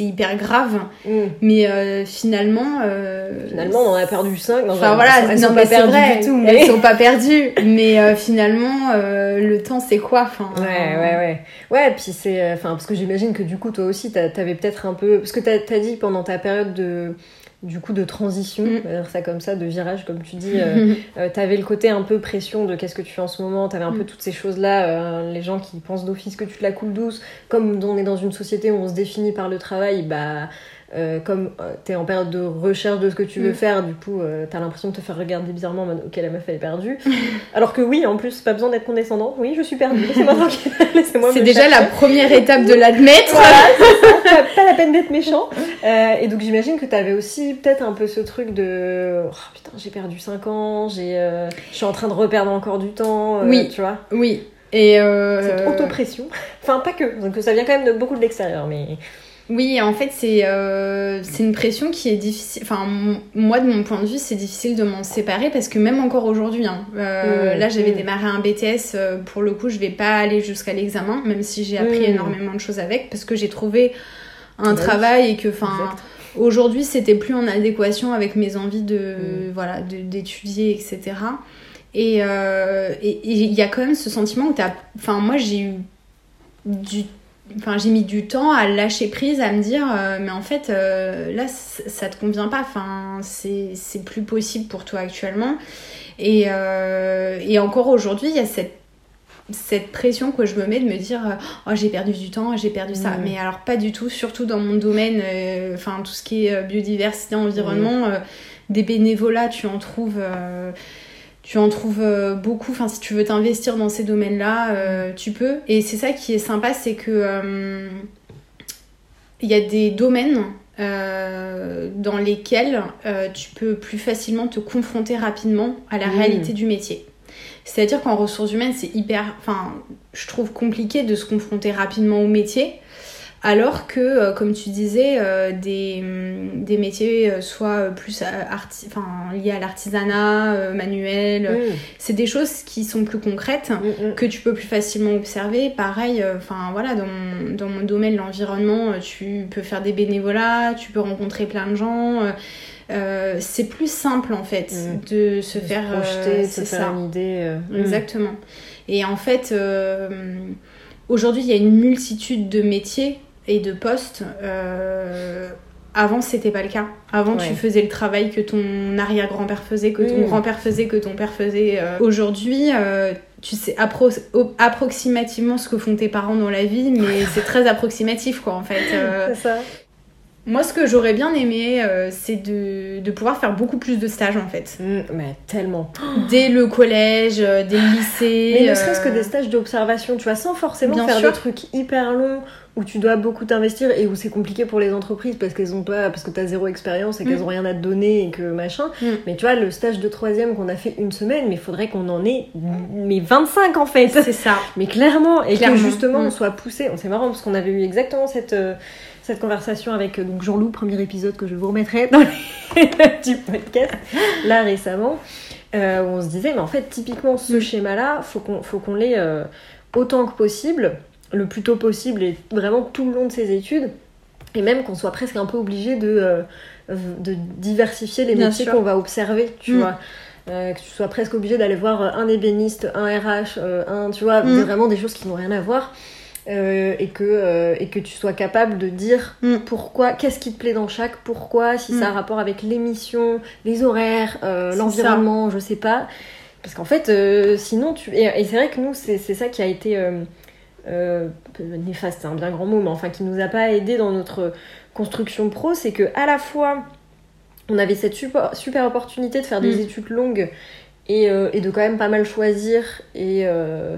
hyper grave. Mm. Mais euh, finalement. euh, Finalement, on en a perdu 5. Enfin voilà, elles non sont mais pas perdues du tout. elles sont pas perdues. Mais euh, finalement, euh, le temps c'est quoi enfin, Ouais, ouais, ouais. Ouais, puis c'est. euh, Enfin, parce que j'imagine que du coup, toi aussi, t'avais peut-être un peu. Parce que t'as as dit pendant ta période de. Du coup, de transition, Mm. on va dire ça comme ça, de virage, comme tu dis, euh, euh, t'avais le côté un peu pression de qu'est-ce que tu fais en ce moment, t'avais un peu Mm. toutes ces choses-là, euh, les gens qui pensent d'office que tu te la coules douce, comme on est dans une société où on se définit par le travail, bah. Euh, comme euh, t'es en période de recherche de ce que tu veux Mm. faire, du coup, euh, t'as l'impression de te faire regarder bizarrement en mode ok, la meuf elle est perdue. Alors que oui, en plus, pas besoin d'être condescendant. Oui, je suis perdue. Laissez-moi tranquille. Laissez-moi c'est déjà chercher. la première étape de l'admettre. pas, pas la peine d'être méchant. Euh, et donc j'imagine que t'avais aussi peut-être un peu ce truc de oh, putain j'ai perdu 5 ans, j'ai, je suis en train de reperdre encore du temps. Oui. Tu vois, Oui. Et cette autopression. Enfin pas que, donc ça vient quand même de beaucoup de l'extérieur, mais Oui, en fait, c'est euh, c'est une pression qui est difficile. Enfin, moi, de mon point de vue, c'est difficile de m'en séparer parce que même encore aujourd'hui, hein, euh, Mmh, là, j'avais mmh. démarré un BTS. euh, pour le coup, je vais pas aller jusqu'à l'examen, même si j'ai appris Mmh. énormément de choses avec parce que j'ai trouvé un travail et que, enfin, aujourd'hui, c'était plus en adéquation avec mes envies de, voilà, d'étudier, etc. Et euh, et- et il y a quand même ce sentiment où t'as. Enfin, moi, j'ai eu du Enfin, j'ai mis du temps à lâcher prise, à me dire, euh, mais en fait, euh, là, ça te convient pas. Enfin, c'est c'est plus possible pour toi actuellement. Et, euh, et encore aujourd'hui, il y a cette, cette pression que je me mets de me dire, oh, j'ai perdu du temps, j'ai perdu ça. Mais alors, pas du tout, surtout dans mon domaine, enfin, tout ce qui est biodiversité, environnement, des bénévolats, tu en trouves. Tu en trouves euh, beaucoup. Enfin, si tu veux t'investir dans ces domaines-là, euh, tu peux. Et c'est ça qui est sympa, c'est que euh, il y a des domaines euh, dans lesquels tu peux plus facilement te confronter rapidement à la Mhm. réalité du métier. C'est-à-dire qu'en ressources humaines, c'est hyper, enfin, je trouve compliqué de se confronter rapidement au métier. Alors que, euh, comme tu disais, euh, des, hum, des métiers euh, soit plus arti- liés à l'artisanat, manuel, Mm, c'est des choses qui sont plus concrètes mm, mm. que tu peux plus facilement observer. Pareil, enfin voilà, dans mon, dans mon domaine, l'environnement, tu peux faire des bénévolats, tu peux rencontrer plein de gens. euh, c'est plus simple en fait de se De faire euh, projeter, de se c'est faire ça. une idée. euh. Exactement. Et en fait, euh, aujourd'hui, il y a une multitude de métiers et de postes. euh, avant, c'était pas le cas. Avant, tu faisais le travail que ton arrière-grand-père faisait, que ton grand-père faisait, que ton père faisait. euh. Aujourd'hui, euh, tu sais appro- approximativement ce que font tes parents dans la vie, mais c'est très approximatif, quoi, en fait. Euh, C'est ça. Moi, ce que j'aurais bien aimé, euh, c'est de, de pouvoir faire beaucoup plus de stages, en fait. Mm, mais tellement. Dès le collège, euh, dès le lycée. Mais ne serait-ce que euh, des stages d'observation, tu vois, sans forcément Bien faire sûr. des trucs hyper longs où tu dois beaucoup t'investir et où c'est compliqué pour les entreprises parce qu'elles ont pas, parce que t'as zéro expérience et qu'elles Mm. ont rien à te donner et que machin. Mm. Mais tu vois, le stage de troisième qu'on a fait une semaine, mais il faudrait qu'on en ait mais 25 en fait. C'est ça. Mais clairement, et Clairement. que justement Mm. on soit poussé. C'est marrant parce qu'on avait eu exactement cette, euh, cette conversation avec euh, donc Jean-Loup, premier épisode que je vous remettrai dans les du podcast, là récemment, euh, où on se disait, mais en fait, typiquement, ce schéma-là, faut qu'on faut qu'on l'ait euh, autant que possible, le plus tôt possible et vraiment tout le long de ses études, et même qu'on soit presque un peu obligé de, euh, de diversifier les Bien métiers qu'on va observer, tu Mm. vois. Euh, que tu sois presque obligé d'aller voir euh, un ébéniste, un RH, euh, un, tu vois, Mm. vraiment des choses qui n'ont rien à voir. Euh, et, que, euh, et que tu sois capable de dire Mm. pourquoi, qu'est-ce qui te plaît dans chaque, pourquoi, si Mm. ça a rapport avec l'émission, les horaires, euh, l'environnement, je sais pas. Parce qu'en fait, sinon, tu. Et, et c'est vrai que nous, c'est c'est ça qui a été. néfaste, c'est un bien grand mot, mais enfin qui nous a pas aidé dans notre construction pro, c'est que à la fois on avait cette super, super opportunité de faire des Mm. études longues et, euh, et de quand même pas mal choisir et, euh,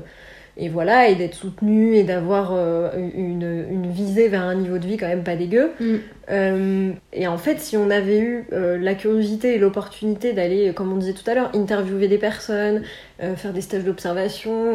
et voilà et d'être soutenu et d'avoir euh, une, une visée vers un niveau de vie quand même pas dégueu. Mm. Euh, et en fait, si on avait eu euh, la curiosité et l'opportunité d'aller, comme on disait tout à l'heure, interviewer des personnes, faire des stages d'observation,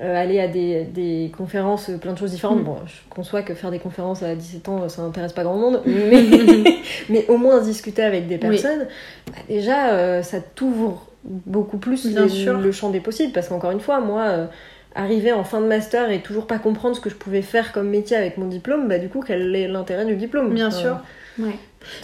aller à des, des conférences, plein de choses différentes. Mm. Bon, je conçois que faire des conférences à 17 ans, ça n'intéresse pas grand monde, mais, mais au moins discuter avec des Oui. personnes, bah, déjà, ça t'ouvre beaucoup plus les- le champ des possibles. Parce qu'encore une fois, moi, arriver en fin de master et toujours pas comprendre ce que je pouvais faire comme métier avec mon diplôme, bah du coup, quel est l'intérêt du diplôme? Bien sûr. Ouais.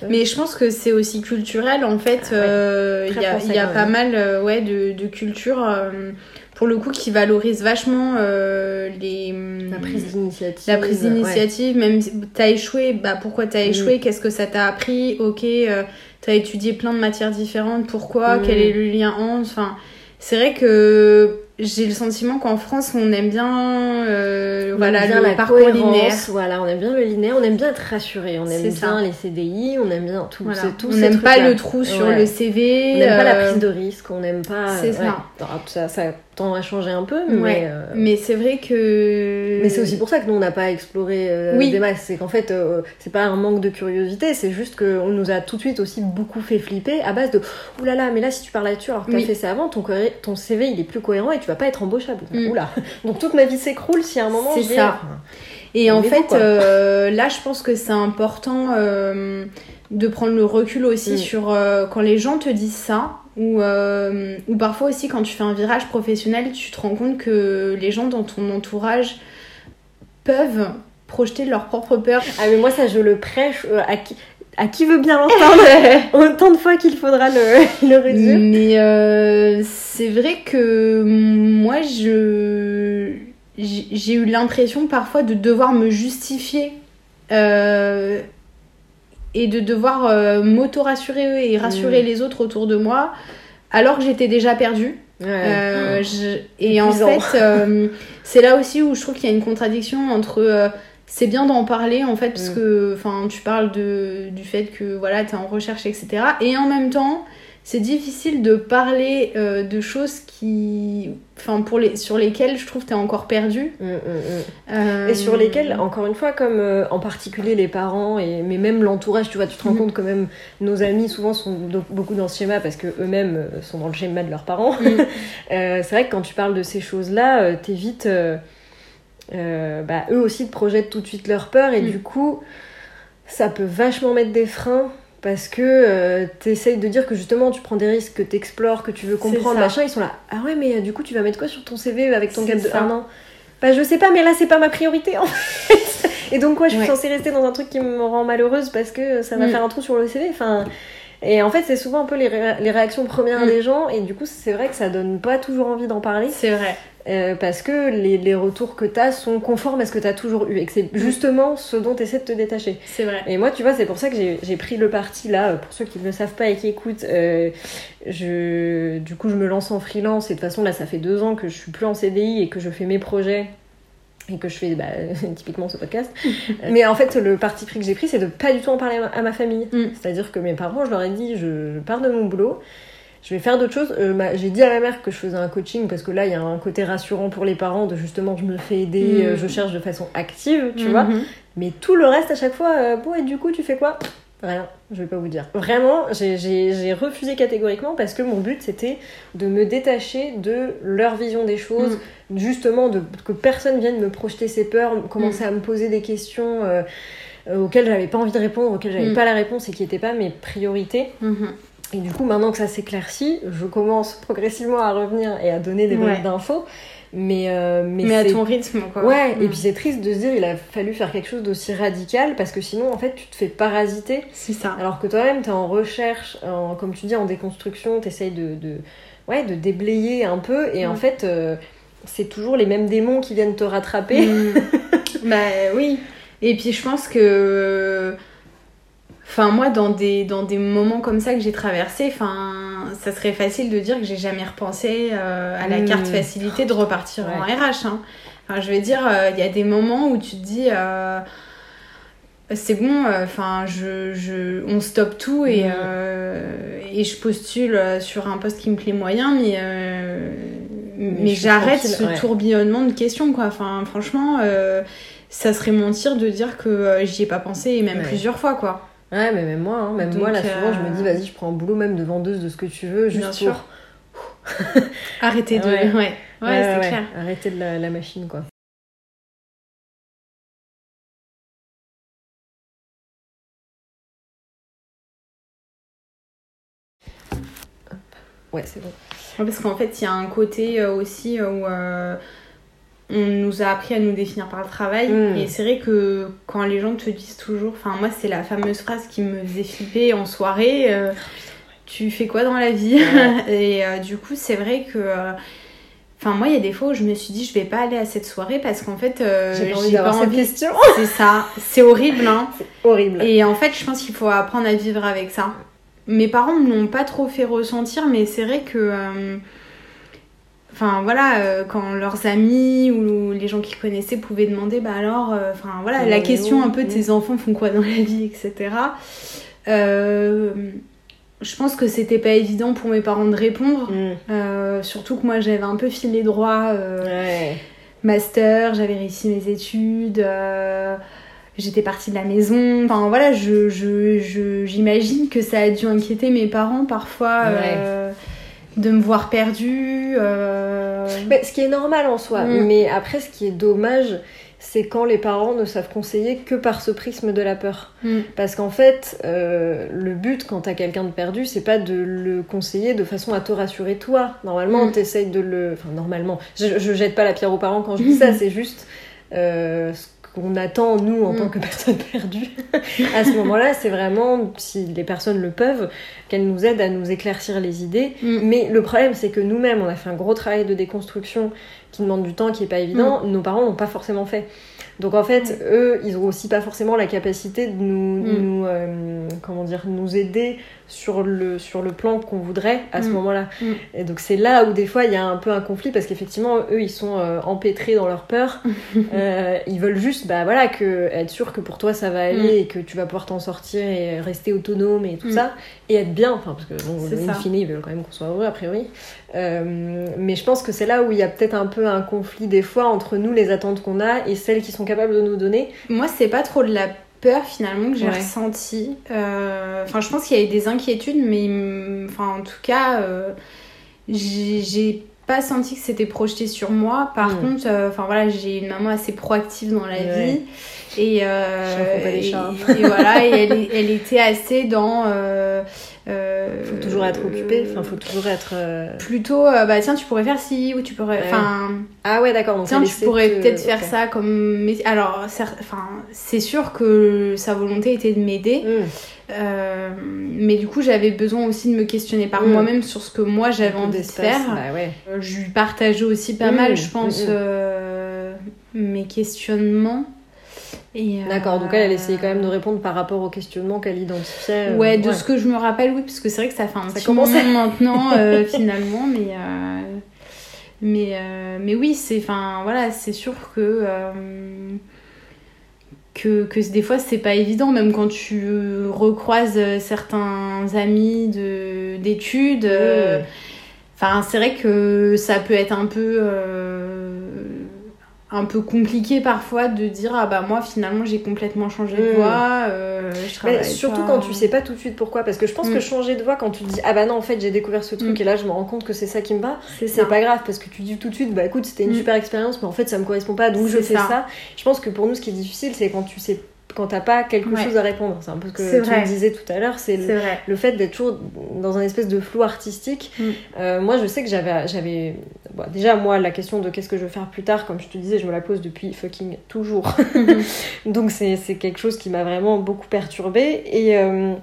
Mais je pense que c'est aussi culturel en fait. Ah ouais. euh, Il y a, français, il y a quand pas mal euh, ouais, de, de cultures euh, pour le coup qui valorisent vachement euh, les, La prise d'initiative. la prise ouais. d'initiative. Même si t'as échoué, bah pourquoi t'as Mm. échoué? Qu'est-ce que ça t'a appris? Ok, euh, t'as étudié plein de matières différentes. Pourquoi? Mm. Quel est le lien entre? Enfin, c'est vrai que j'ai le sentiment qu'en France on aime bien, euh, On voilà aime bien le la parcours cohérence, linéaire. Voilà, on aime bien le linéaire, on aime bien être rassuré, on aime bien les CDI, on aime bien tout. Voilà. c'est- tous On n'aime pas le trou sur Ouais. le CV. On n'aime pas la euh, prise de risque, on n'aime pas. c'est ça. ouais. Alors, ça. Ça tend à changer un peu, Ouais. mais. euh, Mais c'est vrai que. Mais c'est aussi pour ça que nous on n'a pas exploré euh, Oui. des masses. C'est qu'en fait, euh, c'est pas un manque de curiosité, c'est juste qu'on nous a tout de suite aussi beaucoup fait flipper à base de oulala, mais là si tu parles là-dessus alors que t'as Oui. fait ça avant, ton, ton CV il est plus cohérent et tu vas pas être embauchable. Mm. Oula. Donc toute ma vie s'écroule si à un moment C'est ça. Et en fait, là, je pense que c'est important de prendre le recul aussi Mm. sur quand les gens te disent ça, ou, euh, ou parfois aussi quand tu fais un virage professionnel, tu te rends compte que les gens dans ton entourage peuvent projeter leur propre peur. Ah mais moi ça je le prêche euh, à qui à qui veut bien l'entendre autant de fois qu'il faudra le, le redire. Mais euh, c'est vrai que moi, je j'ai j'ai eu l'impression parfois de devoir me justifier euh, et de devoir euh, m'auto-rassurer et rassurer Mm. les autres autour de moi alors que j'étais déjà perdue. Ouais. Euh, je- Et en fait, euh, c'est là aussi où je trouve qu'il y a une contradiction entre. euh, c'est bien d'en parler en fait, parce Mm. que tu parles de, du fait que voilà, tu es en recherche, etc. Et en même temps, c'est difficile de parler euh, de choses qui. Enfin, pour les, sur lesquelles je trouve que tu es encore perdu. Mm, mm, mm. Euh, Et sur lesquels, encore une fois, comme euh, en particulier les parents, et, mais même l'entourage, tu vois, tu te rends compte que même nos amis souvent sont beaucoup dans ce schéma parce que eux-mêmes euh, sont dans le schéma de leurs parents. C'est vrai que quand tu parles de ces choses-là, t'évites, euh, euh, bah, eux aussi te projettent tout de suite leur peur et du coup, ça peut vachement mettre des freins. Parce que euh, t'essayes de dire que justement tu prends des risques, que t'explores, que tu veux comprendre, machin, ils sont là. Ah ouais, mais euh, du coup tu vas mettre quoi sur ton CV avec ton gap de ça. un an? Bah je sais pas, mais là c'est pas ma priorité en fait. Et donc quoi, je suis Ouais. censée rester dans un truc qui me rend malheureuse parce que ça va Mm. faire un trou sur le CV. Enfin, et en fait c'est souvent un peu les, ré- les réactions premières Mm. des gens et du coup c'est vrai que ça donne pas toujours envie d'en parler C'est vrai. Euh, parce que les, les retours que t'as sont conformes à ce que t'as toujours eu et que c'est Mm. justement ce dont t'essaies de te détacher. C'est vrai. Et moi, tu vois, c'est pour ça que j'ai pris le parti là, euh, pour ceux qui ne le savent pas et qui écoutent, euh, je, du coup, je me lance en freelance et de toute façon, là, ça fait deux ans que je suis plus en CDI et que je fais mes projets et que je fais bah, typiquement ce podcast. Mais en fait, le parti pris que j'ai pris, c'est de pas du tout en parler à ma, famille. Mm. C'est-à-dire que mes parents, je leur ai dit, je pars de mon boulot. Je vais faire d'autres choses. Euh, j'ai dit à ma mère que je faisais un coaching parce que là, il y a un côté rassurant pour les parents de justement, je me fais aider, Mm. euh, je cherche de façon active, tu vois. Mhm. Mais tout le reste, à chaque fois, euh, bon, et du coup, tu fais quoi? Rien, je vais pas vous dire. Vraiment, j'ai- refusé catégoriquement parce que mon but c'était de me détacher de leur vision des choses, justement de, que personne vienne me projeter ses peurs, commencer à me poser des questions. euh, auxquelles j'avais pas envie de répondre, auxquelles j'avais Mm. pas la réponse et qui n'étaient pas mes priorités. Et du coup, maintenant que ça s'éclaircit, je commence progressivement à revenir et à donner des Ouais. d'infos. Mais, euh, mais, Mais, à ton rythme, quoi. Ouais, et Mm. puis c'est triste de se dire il a fallu faire quelque chose d'aussi radical parce que sinon, en fait, tu te fais parasiter. C'est ça. Alors que toi-même, t'es en recherche, en, comme tu dis, en déconstruction, t'essayes de, de, ouais, de déblayer un peu. Et en Mm. fait, euh, c'est toujours les mêmes démons qui viennent te rattraper. Mm. bah oui. Et puis je pense que. Enfin, moi, dans des, dans des moments comme ça que j'ai traversés, enfin, ça serait facile de dire que j'ai jamais repensé euh, à la Mm. carte facilité de repartir en. RH. hein. Enfin, je veux dire, euh, il y a des moments où tu te dis. euh, c'est bon, enfin, je, je, on stoppe tout et, Mm. euh, et je postule sur un poste qui me plaît moyen, mais, Mais j'arrête ce ouais. tourbillonnement de questions, quoi. Enfin, franchement, ça serait mentir de dire que j'y ai pas pensé, et même Ouais. plusieurs fois, quoi. Ouais, mais même moi, hein, même Donc, moi, là, souvent, je me euh, dis, vas-y, je prends un boulot même de vendeuse de ce que tu veux, juste Bien pour... Arrêtez de. Ouais. Ouais, ouais, Ouais, c'est clair. Arrêter de la, la machine, quoi. Ouais, c'est bon. Ouais, parce qu'en fait, il y a un côté euh, aussi euh, où euh, on nous a appris à nous définir par le travail. Mm. Et c'est vrai que quand les gens te disent toujours, enfin, moi, c'est la fameuse phrase qui me faisait flipper en soirée euh, Tu fais quoi dans la vie Et euh, du coup, c'est vrai que. euh, Enfin, moi, il y a des fois où je me suis dit, je vais pas aller à cette soirée parce qu'en fait, euh, J'ai pas envie d'avoir cette question. C'est ça, c'est horrible, hein. Horrible. Et en fait, je pense qu'il faut apprendre à vivre avec ça. Mes parents me l'ont pas trop fait ressentir, mais c'est vrai que. euh, Enfin voilà, euh, quand leurs amis ou les gens qu'ils connaissaient pouvaient demander, bah alors, euh, enfin voilà, Ouais, la question un peu Mm. tes enfants font quoi dans la vie, etc. Euh, je pense que c'était pas évident pour mes parents de répondre, Mm. surtout que moi j'avais un peu filé droit. Ouais. master, j'avais réussi mes études, j'étais partie de la maison. Enfin voilà, je, je, je- j'imagine que ça a dû inquiéter mes parents parfois euh, de me voir perdue. euh, Mais ce qui est normal en soi. Mm. Mais après, ce qui est dommage, c'est quand les parents ne savent conseiller que par ce prisme de la peur. Mm. Parce qu'en fait, euh, le but quand t'as quelqu'un de perdu, c'est pas de le conseiller de façon à te rassurer toi. Normalement, Mm. t'essayes de le. Enfin, normalement. Je, je jette pas la pierre aux parents quand je dis ça, c'est juste. euh, ce qu'on attend, nous, en Mm. tant que personnes perdues, à ce moment-là, c'est vraiment, si les personnes le peuvent, qu'elles nous aident à nous éclaircir les idées. Mm. Mais le problème, c'est que nous-mêmes, on a fait un gros travail de déconstruction qui demande du temps, qui est pas évident. Nos parents l'ont pas forcément fait. Donc en fait, eux, ils ont aussi pas forcément la capacité de nous, Mm. nous euh, comment dire, nous aider sur le sur le plan qu'on voudrait à ce Mm. moment-là. Mm. Et donc c'est là où des fois il y a un peu un conflit parce qu'effectivement eux ils sont euh, empêtrés dans leur peur. Euh, ils veulent juste bah voilà que être sûr que pour toi ça va aller Mm. et que tu vas pouvoir t'en sortir et rester autonome et tout ça et être bien. Enfin parce que bon, in fine ils veulent quand même qu'on soit heureux a priori. Euh, mais je pense que c'est là où il y a peut-être un peu un conflit des fois entre nous les attentes qu'on a et celles qui sont capables de nous donner. Moi, c'est pas trop de la peur finalement que j'ai Ouais. ressenti. Euh, Enfin, je pense qu'il y a eu des inquiétudes, mais enfin, en tout cas, euh, j'ai pas senti que c'était projeté sur moi. Par Mm. contre, euh, enfin voilà, j'ai une maman assez proactive dans la Ouais. vie. Et, euh, voilà, et elle, était assez dans. Euh, euh, Faut toujours être occupé. Enfin faut toujours être. euh, Plutôt, euh, bah tiens, tu pourrais faire ci, ou tu pourrais. Ouais. Ah ouais d'accord. Tiens, tu pourrais peut-être faire ça comme. Alors, enfin, c'est sûr que sa volonté était de m'aider, Mm. euh, mais du coup, j'avais besoin aussi de me questionner par Mm. moi-même sur ce que moi j'avais envie de faire. Bah ouais. Je lui partageais aussi pas Mm, mal, je pense, euh, mes questionnements. Euh, D'accord, donc elle, elle essayait quand même de répondre par rapport aux questionnements qu'elle identifiait. euh, Ouais, de ce que je me rappelle, oui, parce que c'est vrai que ça fait un Ça petit commençait. moment maintenant, euh, finalement, mais, euh, mais, euh, mais oui, c'est enfin, voilà, c'est sûr que, euh, que, que des fois, c'est pas évident, même quand tu recroises certains amis de- d'études. euh. Enfin, c'est vrai que ça peut être un peu, euh, un peu compliqué parfois de dire ah bah moi finalement j'ai complètement changé de Mm. voie. euh, je surtout pas. quand tu sais pas tout de suite pourquoi, parce que je pense Mm. que changer de voix quand tu te dis ah bah non en fait j'ai découvert ce truc Mm. et là je me rends compte que c'est ça qui me va, c'est pas grave parce que tu dis tout de suite bah écoute c'était une Mm. super expérience mais en fait ça me correspond pas donc je fais ça. ça. Je pense que pour nous ce qui est difficile c'est quand tu sais quand t'as pas quelque Ouais. chose à répondre. C'est un peu ce que tu vrai. me disais tout à l'heure, c'est le, fait d'être toujours dans un espèce de flou artistique. Mm. Euh, moi, je sais que j'avais, j'avais, bon, déjà moi, la question de qu'est-ce que je veux faire plus tard, comme je te disais, je me la pose depuis fucking toujours. Donc c'est, c'est quelque chose qui m'a vraiment beaucoup perturbée et euh,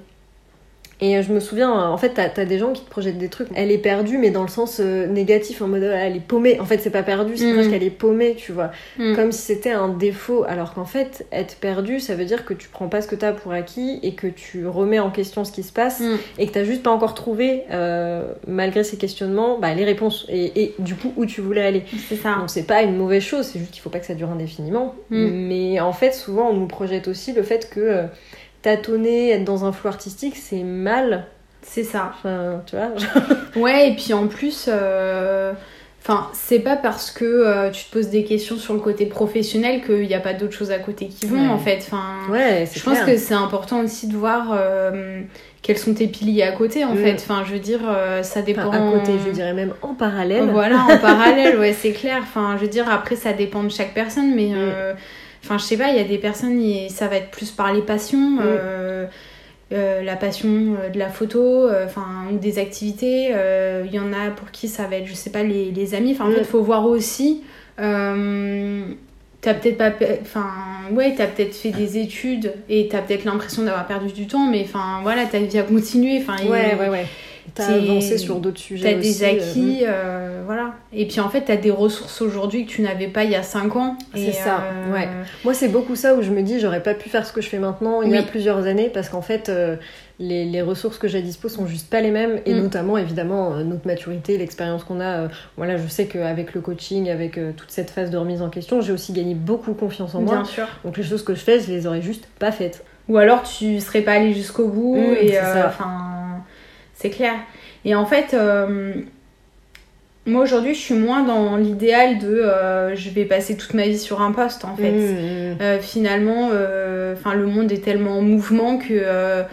et je me souviens, en fait, t'as, t'as des gens qui te projettent des trucs. Elle est perdue, mais dans le sens euh, négatif, en mode elle est paumée. En fait, c'est pas perdue, c'est Mm. presque qu'elle est paumée, tu vois Mm. comme si c'était un défaut, alors qu'en fait, être perdu, ça veut dire que tu prends pas ce que t'as pour acquis et que tu remets en question ce qui se passe Mm. et que t'as juste pas encore trouvé, euh, malgré ces questionnements, bah, les réponses et, et du coup où tu voulais aller. C'est ça. Donc c'est pas une mauvaise chose, c'est juste qu'il faut pas que ça dure indéfiniment. Mm. Mais en fait, souvent on nous projette aussi le fait que euh, tâtonner, être dans un flou artistique, c'est mal. C'est ça. Enfin, tu vois. Ouais, et puis en plus, euh, enfin, c'est pas parce que euh, tu te poses des questions sur le côté professionnel qu'il n'y a pas d'autres choses à côté qui vont, Ouais. en fait. Enfin, Ouais, je pense que c'est important aussi de voir euh, quels sont tes piliers à côté, en Mm. fait. Enfin, je veux dire, euh, ça dépend. Enfin, à côté, je dirais même en parallèle. Voilà, en parallèle, ouais, c'est clair. Enfin, je veux dire, après, ça dépend de chaque personne, mais. euh, Enfin, je sais pas, il y a des personnes, ça va être plus par les passions. euh, euh, la passion euh, de la photo, euh, enfin ou des activités. euh, Il y en a pour qui ça va être, je sais pas, les, les amis. Enfin, en fait, il faut voir aussi. euh, T'as peut-être pas, enfin ouais, t'as peut-être fait des études et t'as peut-être l'impression d'avoir perdu du temps, mais enfin voilà, ta vie a continué. Enfin, Ouais, ouais, ouais. T'as avancé sur d'autres sujets T'as des euh, acquis, euh, voilà. Et puis en fait, t'as des ressources aujourd'hui que tu n'avais pas il y a 5 ans. C'est ça, euh, ouais. Moi, c'est beaucoup ça où je me dis, j'aurais pas pu faire ce que je fais maintenant il y a plusieurs années parce qu'en fait, euh, les, les ressources que j'ai à dispo sont juste pas les mêmes et Mm. notamment, évidemment, notre maturité, l'expérience qu'on a. voilà, je sais qu'avec le coaching, avec toute cette phase de remise en question, j'ai aussi gagné beaucoup confiance en moi. Bien sûr. Donc, les choses que je fais, je les aurais juste pas faites. Ou alors tu serais pas allé jusqu'au bout Mm, et enfin c'est clair. Et en fait euh, moi aujourd'hui je suis moins dans l'idéal de euh, je vais passer toute ma vie sur un poste en fait. Mm, mm. Euh, finalement enfin le monde est tellement en mouvement que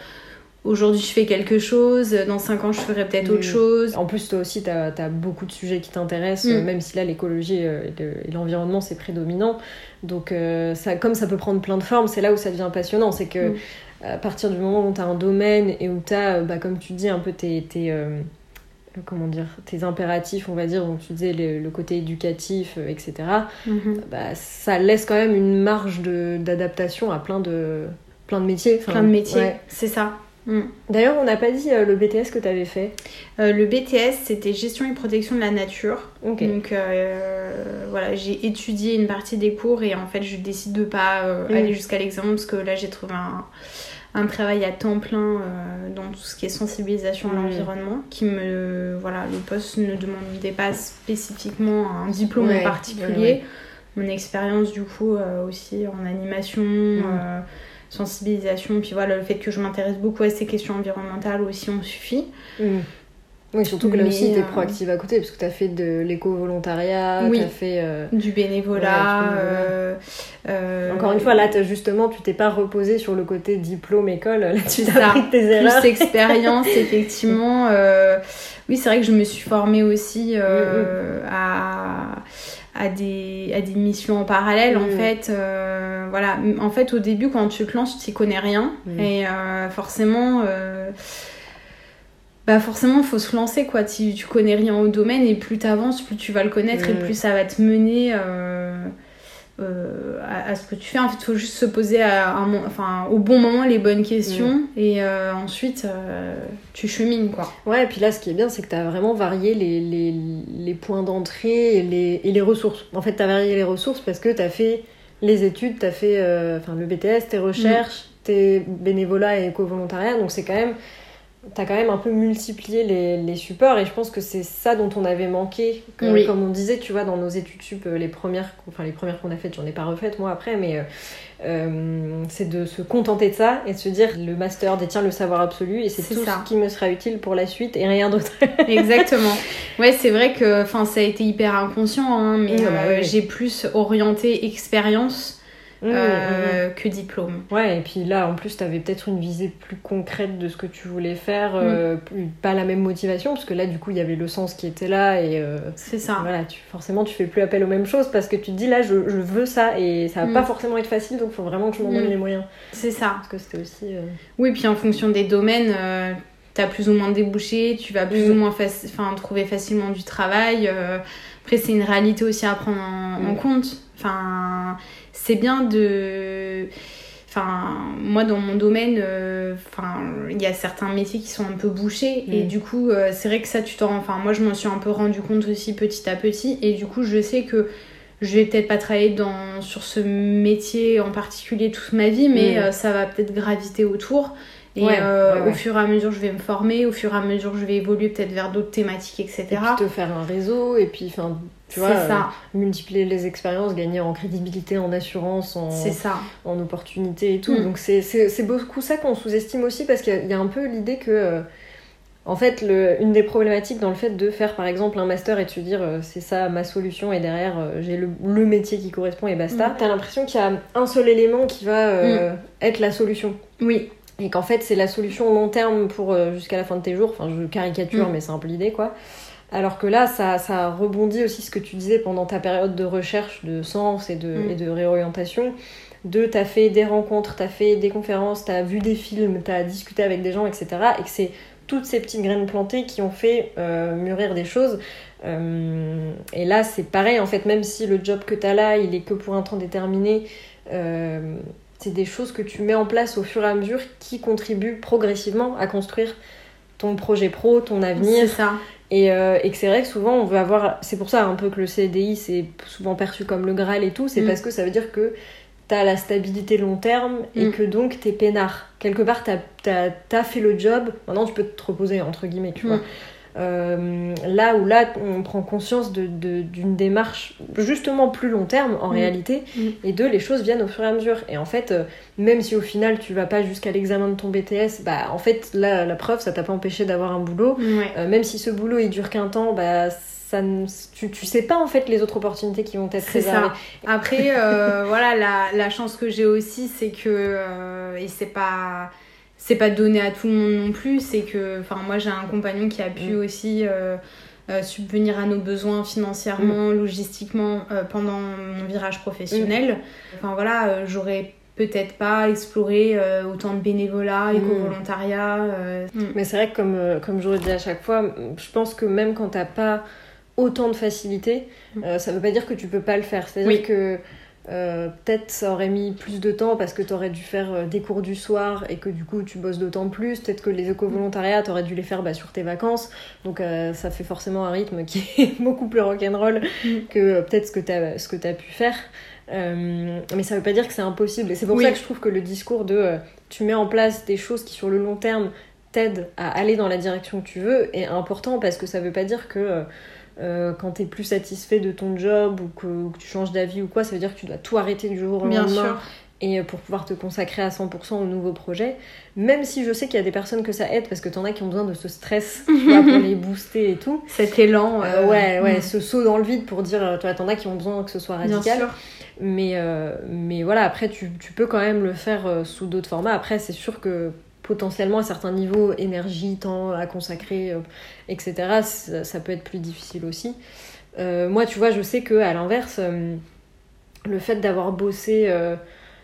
aujourd'hui je fais quelque chose, dans 5 ans je ferai peut-être autre chose. En plus, toi aussi, tu as, beaucoup de sujets qui t'intéressent, même si là, l'écologie et le- et l'environnement, c'est prédominant. Donc, ça, comme ça peut prendre plein de formes, c'est là où ça devient passionnant. C'est que. À partir du moment où tu as un domaine et où tu as, bah, comme tu dis, un peu tes. tes, euh, comment dire, tes impératifs, on va dire, donc tu disais le, le côté éducatif, euh, etc., Mhm. bah, ça laisse quand même une marge d'adaptation à plein de, plein de métiers. Enfin, Plein de métiers, ouais. c'est ça. Mm. D'ailleurs, on n'a pas dit euh, le BTS que tu avais fait. Euh, le BTS, c'était gestion et protection de la nature. Donc euh, voilà, j'ai étudié une partie des cours et en fait, je décide de pas Mm. aller jusqu'à l'examen parce que là, j'ai trouvé un, un travail à temps plein dans tout ce qui est sensibilisation à Mm. l'environnement. Qui me voilà, le poste ne demandait pas spécifiquement un diplôme Ouais, en particulier. ouais, ouais. Mon expérience du coup aussi en animation. Mm. sensibilisation puis voilà le fait que je m'intéresse beaucoup à ces questions environnementales aussi on suffit Mm. Oui, surtout que là Mais, aussi, t'es euh, proactive à côté, parce que t'as fait de l'éco-volontariat, Oui. t'as fait... euh, du bénévolat. Ouais, euh, euh, Encore une fois, là, justement, tu t'es pas reposé sur le côté diplôme-école, là, tu ça. appris tes erreurs. plus expérience, effectivement. oui, c'est vrai que je me suis formée aussi euh, à, à, des, à des missions en parallèle, en Mm. fait. euh, voilà. En fait, au début, quand tu te lances, tu t'y connais rien. Mm. Et euh, forcément... euh, bah forcément, faut se lancer, quoi. Tu, tu connais rien au domaine et plus t'avances, plus tu vas le connaître et Mm. plus ça va te mener euh, à, à ce que tu fais. En fait, il faut juste se poser à un enfin, au bon moment les bonnes questions et euh, ensuite euh, tu chemines, quoi. Ouais, et puis là, ce qui est bien, c'est que t'as vraiment varié les, les, les points d'entrée et les, et les ressources. En fait, t'as varié les ressources parce que t'as fait les études, t'as fait euh, enfin, le BTS, tes recherches, tes bénévolats et éco-volontariat, donc c'est quand même... T'as quand même un peu multiplié les, les supports et je pense que c'est ça dont on avait manqué. Oui. Comme on disait, tu vois, dans nos études sup, euh, les premières, enfin les premières qu'on a faites, j'en ai pas refaites moi après, mais euh, euh, c'est de se contenter de ça et de se dire le master détient le savoir absolu et c'est tout ça. ce qui me sera utile pour la suite et rien d'autre. Exactement. Ouais, c'est vrai que enfin ça a été hyper inconscient, hein, mais Oui, bah euh, j'ai plus orienté expérience Mmh, euh, que diplôme. Ouais, et puis là, en plus, tu avais peut-être une visée plus concrète de ce que tu voulais faire, euh, pas la même motivation, parce que là, du coup, il y avait le sens qui était là, et euh, C'est ça. voilà, tu, forcément, tu fais plus appel aux mêmes choses, parce que tu te dis, là, je, je veux ça, et ça va Mm. pas forcément être facile, donc il faut vraiment que je m'en donne Mm. les moyens. C'est ça. Parce que c'était aussi... Oui, puis en fonction des domaines, t'as plus ou moins de débouchés, tu vas plus Mm. ou moins enfin, trouver facilement du travail. euh, après, c'est une réalité aussi à prendre en, en Mm. compte. Enfin, c'est bien de. Enfin, moi dans mon domaine, euh, enfin, il y a certains métiers qui sont un peu bouchés et du coup, euh, c'est vrai que ça, tu t'en, enfin, moi je m'en suis un peu rendu compte aussi petit à petit et du coup, je sais que je vais peut-être pas travailler dans sur ce métier en particulier toute ma vie, mais Mm. euh, ça va peut-être graviter autour. Et Ouais, euh, ouais, ouais. au fur et à mesure, je vais me former, au fur et à mesure, je vais évoluer peut-être vers d'autres thématiques, etc. Et puis te faire un réseau, et puis, enfin, tu vois, euh, ça, multiplier les expériences, gagner en crédibilité, en assurance, en, ça. en opportunités et tout. Mm. Donc c'est- beaucoup ça qu'on sous-estime aussi parce qu'il y a- il y, a un peu l'idée que, euh, en fait, le, une des problématiques dans le fait de faire par exemple un master et de se dire euh, c'est ça ma solution et derrière euh, j'ai le, le métier qui correspond et basta, Mm. t'as l'impression qu'il y a un seul élément qui va euh, être la solution. Oui, Et qu'en fait, c'est la solution long terme pour euh, jusqu'à la fin de tes jours. Enfin, je caricature, Mm. mais c'est un peu l'idée, quoi. Alors que là, ça, ça rebondit aussi ce que tu disais pendant ta période de recherche de sens et de, Mm. et de réorientation. De, t'as fait des rencontres, t'as fait des conférences, t'as vu des films, t'as discuté avec des gens, etc. Et que c'est toutes ces petites graines plantées qui ont fait euh, mûrir des choses. Euh, et là, c'est pareil, en fait, même si le job que t'as là, il est que pour un temps déterminé, euh, c'est des choses que tu mets en place au fur et à mesure qui contribuent progressivement à construire ton projet pro, ton c'est avenir. ça. Et, euh, et que c'est vrai que souvent on veut avoir. C'est pour ça un peu que le CDI c'est souvent perçu comme le Graal et tout, c'est Mm. parce que ça veut dire que t'as la stabilité long terme et Mm. que donc t'es peinard. Quelque part t'as t'as fait le job, maintenant tu peux te reposer entre guillemets, tu Mm. vois. Euh, là où là on prend conscience de- de- d'une démarche justement plus long terme en Mm. réalité Mm. et deux les choses viennent au fur et à mesure et en fait euh, même si au final tu vas pas jusqu'à l'examen de ton BTS bah en fait là la preuve ça t'a pas empêché d'avoir un boulot euh, même si ce boulot il dure qu'un temps, bah, ça ne- tu, tu sais pas en fait les autres opportunités qui vont être réservées. ça. Après, voilà, la, la chance que j'ai aussi, c'est que, et c'est pas, c'est pas donné à tout le monde non plus, c'est que, enfin, moi j'ai un compagnon qui a pu Mm. aussi euh, euh, subvenir à nos besoins financièrement, Mm. logistiquement euh, pendant mon virage professionnel. Enfin voilà, j'aurais peut-être pas exploré autant de bénévolat, Mm. éco-volontariat. mm. Mais c'est vrai que comme, comme je redis à chaque fois, je pense que même quand t'as pas autant de facilité, Mm. ça veut pas dire que tu peux pas le faire. C'est-à-dire Oui. que euh, peut-être ça aurait mis plus de temps parce que t'aurais dû faire euh, des cours du soir et que du coup tu bosses d'autant plus. Peut-être que les éco-volontariats, t'aurais dû les faire bah, sur tes vacances. Donc euh, ça fait forcément un rythme qui est beaucoup plus rock'n'roll Mm. que euh, peut-être ce que que t'as pu faire. Mais ça veut pas dire que c'est impossible. Et c'est pour Oui. ça que je trouve que le discours de tu mets en place des choses qui sur le long terme t'aident à aller dans la direction que tu veux est important parce que ça veut pas dire que euh, quand t'es plus satisfait de ton job ou que, ou que tu changes d'avis ou quoi, ça veut dire que tu dois tout arrêter du jour au Bien lendemain sûr. et euh, pour pouvoir te consacrer à 100% au nouveau projet. Même si je sais qu'il y a des personnes que ça aide parce que t'en as qui ont besoin de ce stress vois, pour les booster et tout. Cet élan. Euh, euh, ouais, ouais, mm. ce saut dans le vide pour dire, toi, t'en as qui ont besoin que ce soit Bien radical. sûr. Mais, euh, mais voilà, après, tu, tu peux quand même le faire sous d'autres formats. Après, c'est sûr que potentiellement, à certains niveaux, énergie, temps à consacrer, euh, etc., ça, ça peut être plus difficile aussi. Euh, moi, tu vois, je sais que à l'inverse, euh, le fait d'avoir bossé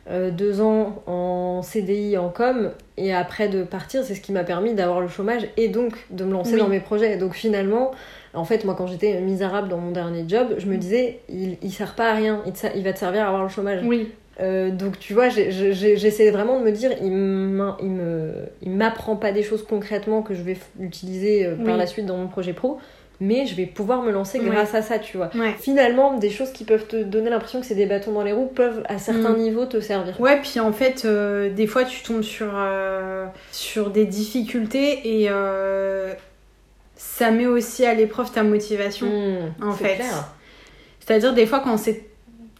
deux ans en CDI en com et après de partir, c'est ce qui m'a permis d'avoir le chômage et donc de me lancer Oui. dans mes projets. Donc finalement, en fait, moi, quand j'étais misérable dans mon dernier job, je me disais, il, il sert pas à rien, il, te il va te servir à avoir le chômage. Oui. Euh, donc tu vois, j'essaie vraiment de me dire, il m'apprend pas des choses concrètement que je vais utiliser euh, par Oui. la suite dans mon projet pro, mais je vais pouvoir me lancer grâce à ça, tu vois. Ouais. Finalement, des choses qui peuvent te donner l'impression que c'est des bâtons dans les roues peuvent à certains Mm. niveaux te servir. Ouais, puis en fait, euh, des fois, tu tombes sur, euh, sur des difficultés et euh, ça met aussi à l'épreuve ta motivation. Mm, En c'est fait. C'est-à-dire, des fois, quand c'est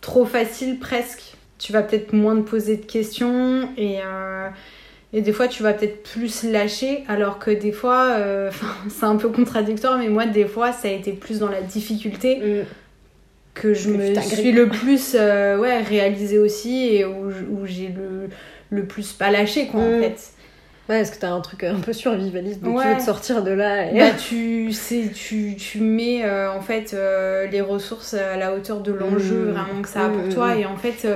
trop facile, presque, tu vas peut-être moins te poser de questions et, euh, et des fois, tu vas peut-être plus lâcher, alors que des fois, euh, c'est un peu contradictoire, mais moi, des fois, ça a été plus dans la difficulté Mm. que je Que me suis le plus euh, ouais, réalisée aussi et où, où j'ai le, le plus pas lâché quoi en Mm. fait. Ouais, est-ce que t'as un truc un peu survivaliste de tu veux te sortir de là et... Bah, tu, c'est, tu, tu mets euh, en fait euh, les ressources à la hauteur de l'enjeu Mm. vraiment que ça a pour toi et en fait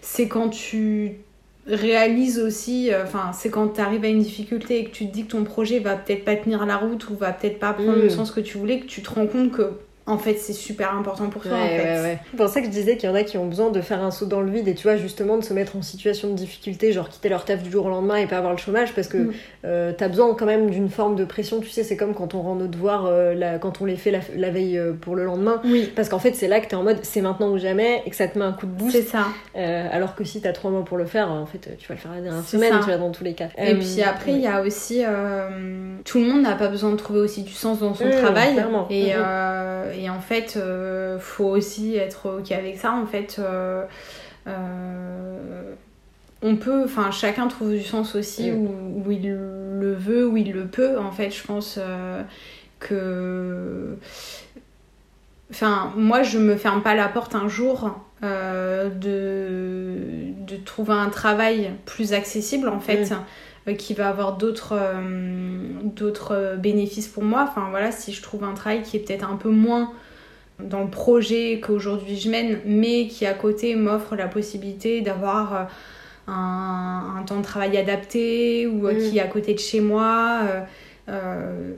c'est quand tu réalises aussi euh, enfin c'est quand tu arrives à une difficulté et que tu te dis que ton projet va peut-être pas tenir la route ou va peut-être pas prendre Mm. le sens que tu voulais que tu te rends compte que en fait c'est super important pour toi Ouais, en fait ouais, ouais. C'est pour ça que je disais qu'il y en a qui ont besoin de faire un saut dans le vide et tu vois, justement, de se mettre en situation de difficulté, genre quitter leur taf du jour au lendemain et pas avoir le chômage parce que Mm. euh, t'as besoin quand même d'une forme de pression. Tu sais, c'est comme quand on rend nos devoirs, euh, la- quand on les fait la, la veille euh, pour le lendemain. oui Parce qu'en fait, c'est là que t'es en mode c'est maintenant ou jamais et que ça te met un coup de boost. c'est ça Euh, alors que si t'as trois mois pour le faire, en fait, tu vas le faire la dernière semaine, ça. tu vois, dans tous les cas. Et Euh, puis après, il ouais. y a aussi. euh, tout le monde n'a pas besoin de trouver aussi du sens dans son Mmh, travail. clairement. Et, Mhm. Et en fait, euh, faut aussi être OK avec ça. En fait, euh, euh, on peut. Enfin, chacun trouve du sens aussi Mm. où, où il le veut, où il le peut. En fait, je pense que. Enfin, moi, je me ferme pas la porte un jour euh, de, de trouver un travail plus accessible, en fait, euh, qui va avoir d'autres euh, d'autres bénéfices pour moi. Enfin, voilà, si je trouve un travail qui est peut-être un peu moins dans le projet qu'aujourd'hui je mène, mais qui à côté m'offre la possibilité d'avoir euh, un, un temps de travail adapté ou euh, Mm. qui est à côté de chez moi. euh, euh,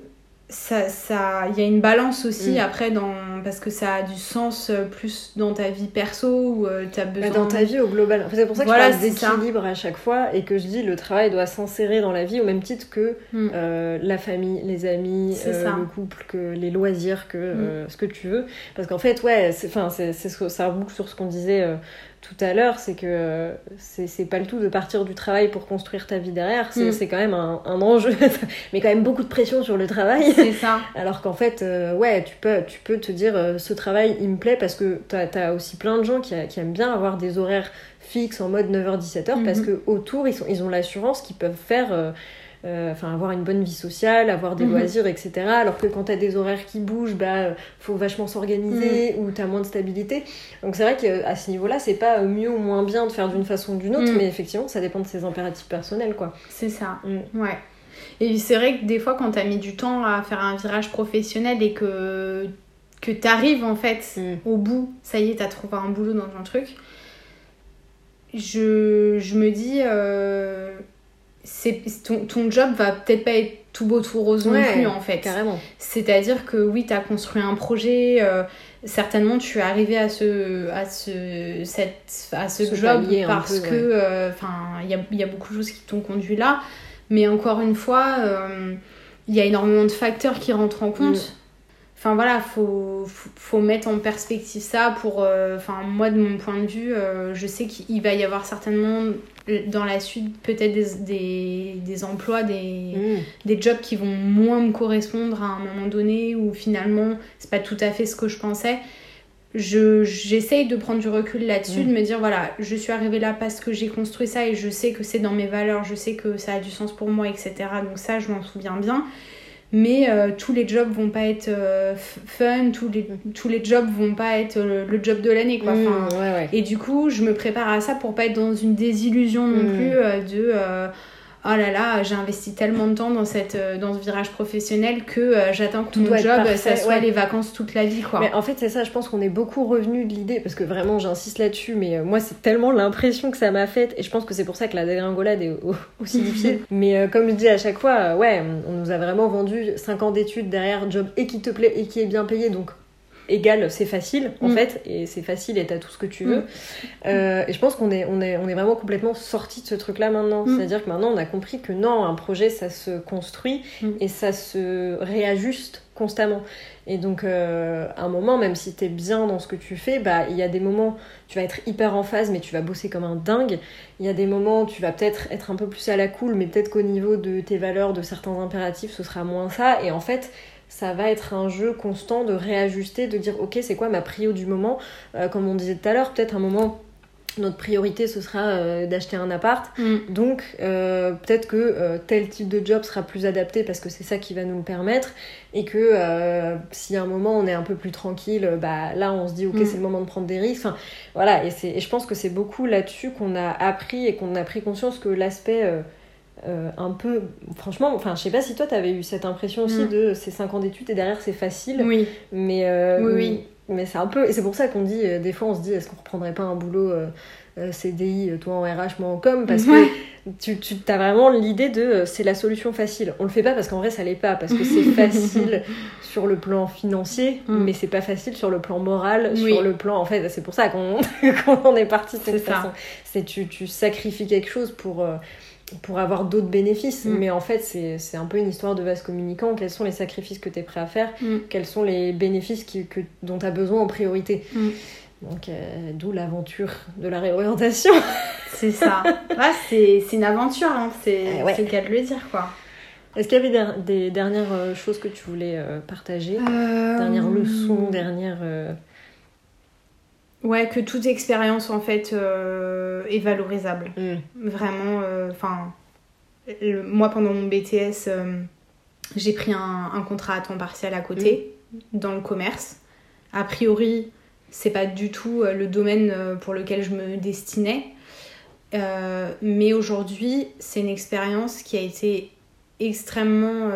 ça, ça, il y a une balance aussi Mm. après dans parce que ça a du sens euh, plus dans ta vie perso où tu as Bah, besoin dans ta vie au global. Enfin, c'est pour ça que Voilà, je parle d'équilibre à chaque fois et que je dis le travail doit s'insérer dans la vie au même titre que Mm. euh, la famille, les amis, euh, le couple, que les loisirs, que euh, ce que tu veux. Parce qu'en fait, ouais, c'est, enfin, c'est, ça reboucle sur ce qu'on disait euh, tout à l'heure, c'est que c'est, c'est pas le tout de partir du travail pour construire ta vie derrière. C'est, Mm. c'est quand même un, un enjeu, mais quand même beaucoup de pression sur le travail. c'est ça Alors qu'en fait, euh, ouais, tu peux, tu peux te dire euh, ce travail il me plaît parce que t'as as aussi plein de gens qui, qui aiment bien avoir des horaires fixes en mode 9h-17h parce Mhm. que autour ils, sont, ils ont l'assurance qu'ils peuvent faire. euh, Enfin, avoir une bonne vie sociale, avoir des Mhm. loisirs, etc. Alors que quand t'as des horaires qui bougent, bah, euh, faut vachement s'organiser ou t'as moins de stabilité. Donc c'est vrai qu'à ce niveau-là, c'est pas euh, mieux ou moins bien de faire d'une façon ou d'une autre, Mhm. mais effectivement, ça dépend de ses impératifs personnels, quoi. C'est ça, Mm. ouais. Et c'est vrai que des fois, quand t'as mis du temps à faire un virage professionnel et que, que t'arrives en fait Mm. au bout, ça y est, t'as trouvé un boulot dans un truc, je, je me dis, euh, ton, ton job va peut-être pas être tout beau, tout rose non plus en fait. Carrément. C'est-à-dire que oui, tu as construit un projet, euh, certainement tu es arrivé à ce, à ce, cette, à ce, Ce job parce peu, que euh, enfin il y a, y a beaucoup de choses qui t'ont conduit là. Mais encore une fois, euh, il y a énormément de facteurs qui rentrent en compte. Mm. Enfin voilà, faut, faut, faut mettre en perspective ça pour. euh, Enfin, moi, de mon point de vue, euh, je sais qu'il va y avoir certainement dans la suite peut-être des, des, des emplois, des, Mm. des jobs qui vont moins me correspondre à un moment donné où finalement c'est pas tout à fait ce que je pensais. Je, j'essaye de prendre du recul là-dessus, Mm. de me dire voilà, je suis arrivée là parce que j'ai construit ça et je sais que c'est dans mes valeurs, je sais que ça a du sens pour moi, etc. Donc ça, je m'en souviens bien. Mais euh, tous les jobs vont pas être euh, fun, tous les, tous les jobs vont pas être euh, le job de l'année, quoi. Mm, Enfin, ouais, ouais. et du coup, je me prépare à ça pour pas être dans une désillusion non Mm. plus euh, de euh, oh là là, j'ai investi tellement de temps dans, cette, euh, dans ce virage professionnel que euh, j'attends que Tout mon job, parfait, ça soit ouais. les vacances toute la vie, quoi. Mais en fait, c'est ça, je pense qu'on est beaucoup revenu de l'idée, parce que vraiment, j'insiste là-dessus, mais euh, moi, c'est tellement l'impression que ça m'a faite, et je pense que c'est pour ça que la dégringolade est au- aussi difficile. mais euh, comme je dis à chaque fois, euh, ouais, on nous a vraiment vendu 5 ans d'études derrière, job et qui te plaît et qui est bien payé, donc égal, c'est facile en Mm. fait, et c'est facile et t'as tout ce que tu veux. Mm. Euh, et je pense qu'on est, on est, on est vraiment complètement sorti de ce truc-là maintenant. Mm. C'est-à-dire que maintenant on a compris que non, un projet ça se construit et ça se réajuste constamment. Et donc, euh, à un moment, même si t'es bien dans ce que tu fais, bah, il y a des moments, tu vas être hyper en phase, mais tu vas bosser comme un dingue. Il y a des moments, tu vas peut-être être un peu plus à la cool, mais peut-être qu'au niveau de tes valeurs, de certains impératifs, ce sera moins ça. Et en fait, ça va être un jeu constant de réajuster, de dire, ok, c'est quoi ma prio du moment? Euh, Comme on disait tout à l'heure, peut-être un moment notre priorité ce sera euh, d'acheter un appart. Mm. Donc euh, peut-être que euh, tel type de job sera plus adapté parce que c'est ça qui va nous le permettre et que si à un moment on est un peu plus tranquille, bah là on se dit ok Mm. c'est le moment de prendre des risques. Enfin, voilà et, c'est- et je pense que c'est beaucoup là-dessus qu'on a appris et qu'on a pris conscience que l'aspect euh, un peu franchement enfin je sais pas si toi t'avais eu cette impression aussi Mm. de ces 5 ans d'études et derrière c'est facile Oui. mais euh, Oui, oui. mais c'est un peu et c'est pour ça qu'on dit euh, des fois on se dit est-ce qu'on reprendrait pas un boulot CDI toi en RH moi en com? Parce que tu, tu as vraiment l'idée de c'est la solution facile on le fait pas parce qu'en vrai ça l'est pas parce que c'est facile sur le plan financier Mm. mais c'est pas facile sur le plan moral Oui. sur le plan en fait c'est pour ça qu'on en est parti de C'est cette ça. façon c'est tu, tu sacrifies quelque chose pour pour avoir d'autres bénéfices. Mm. Mais en fait, c'est un peu une histoire de vase communicant. Quels sont les sacrifices que tu es prêt à faire Mm. Quels sont les bénéfices qui- que, dont tu as besoin en priorité Mm. Donc, euh, d'où l'aventure de la réorientation. C'est ça. Ouais, c'est c'est une aventure, hein. c'est ouais. c'est le cas de le dire, quoi. Est-ce qu'il y avait des, dernières euh, choses que tu voulais euh, partager? Dernières Euh, leçons, dernières. euh, Ouais, que toute expérience, en fait, euh, est valorisable. mm. Vraiment, euh, enfin, moi pendant mon BTS, euh, j'ai pris un, un contrat à temps partiel à côté, dans le commerce. A priori, c'est pas du tout le domaine pour lequel je me destinais. Mais aujourd'hui, c'est une expérience qui a été extrêmement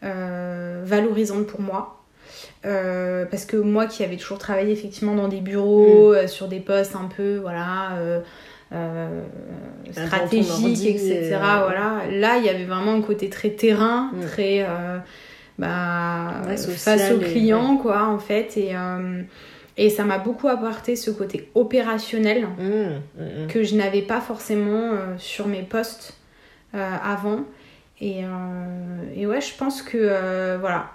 valorisante pour moi. Euh, parce que moi qui avais toujours travaillé effectivement dans des bureaux, euh, sur des postes un peu, voilà, euh, stratégiques, etc. Voilà. Là, il y avait vraiment un côté très terrain, Mm. très bah, Ouais, social face aux clients, quoi, en fait. Et, et ça m'a beaucoup apporté ce côté opérationnel Mm, mm, mm. que je n'avais pas forcément sur mes postes avant. Et, et ouais, je pense que voilà,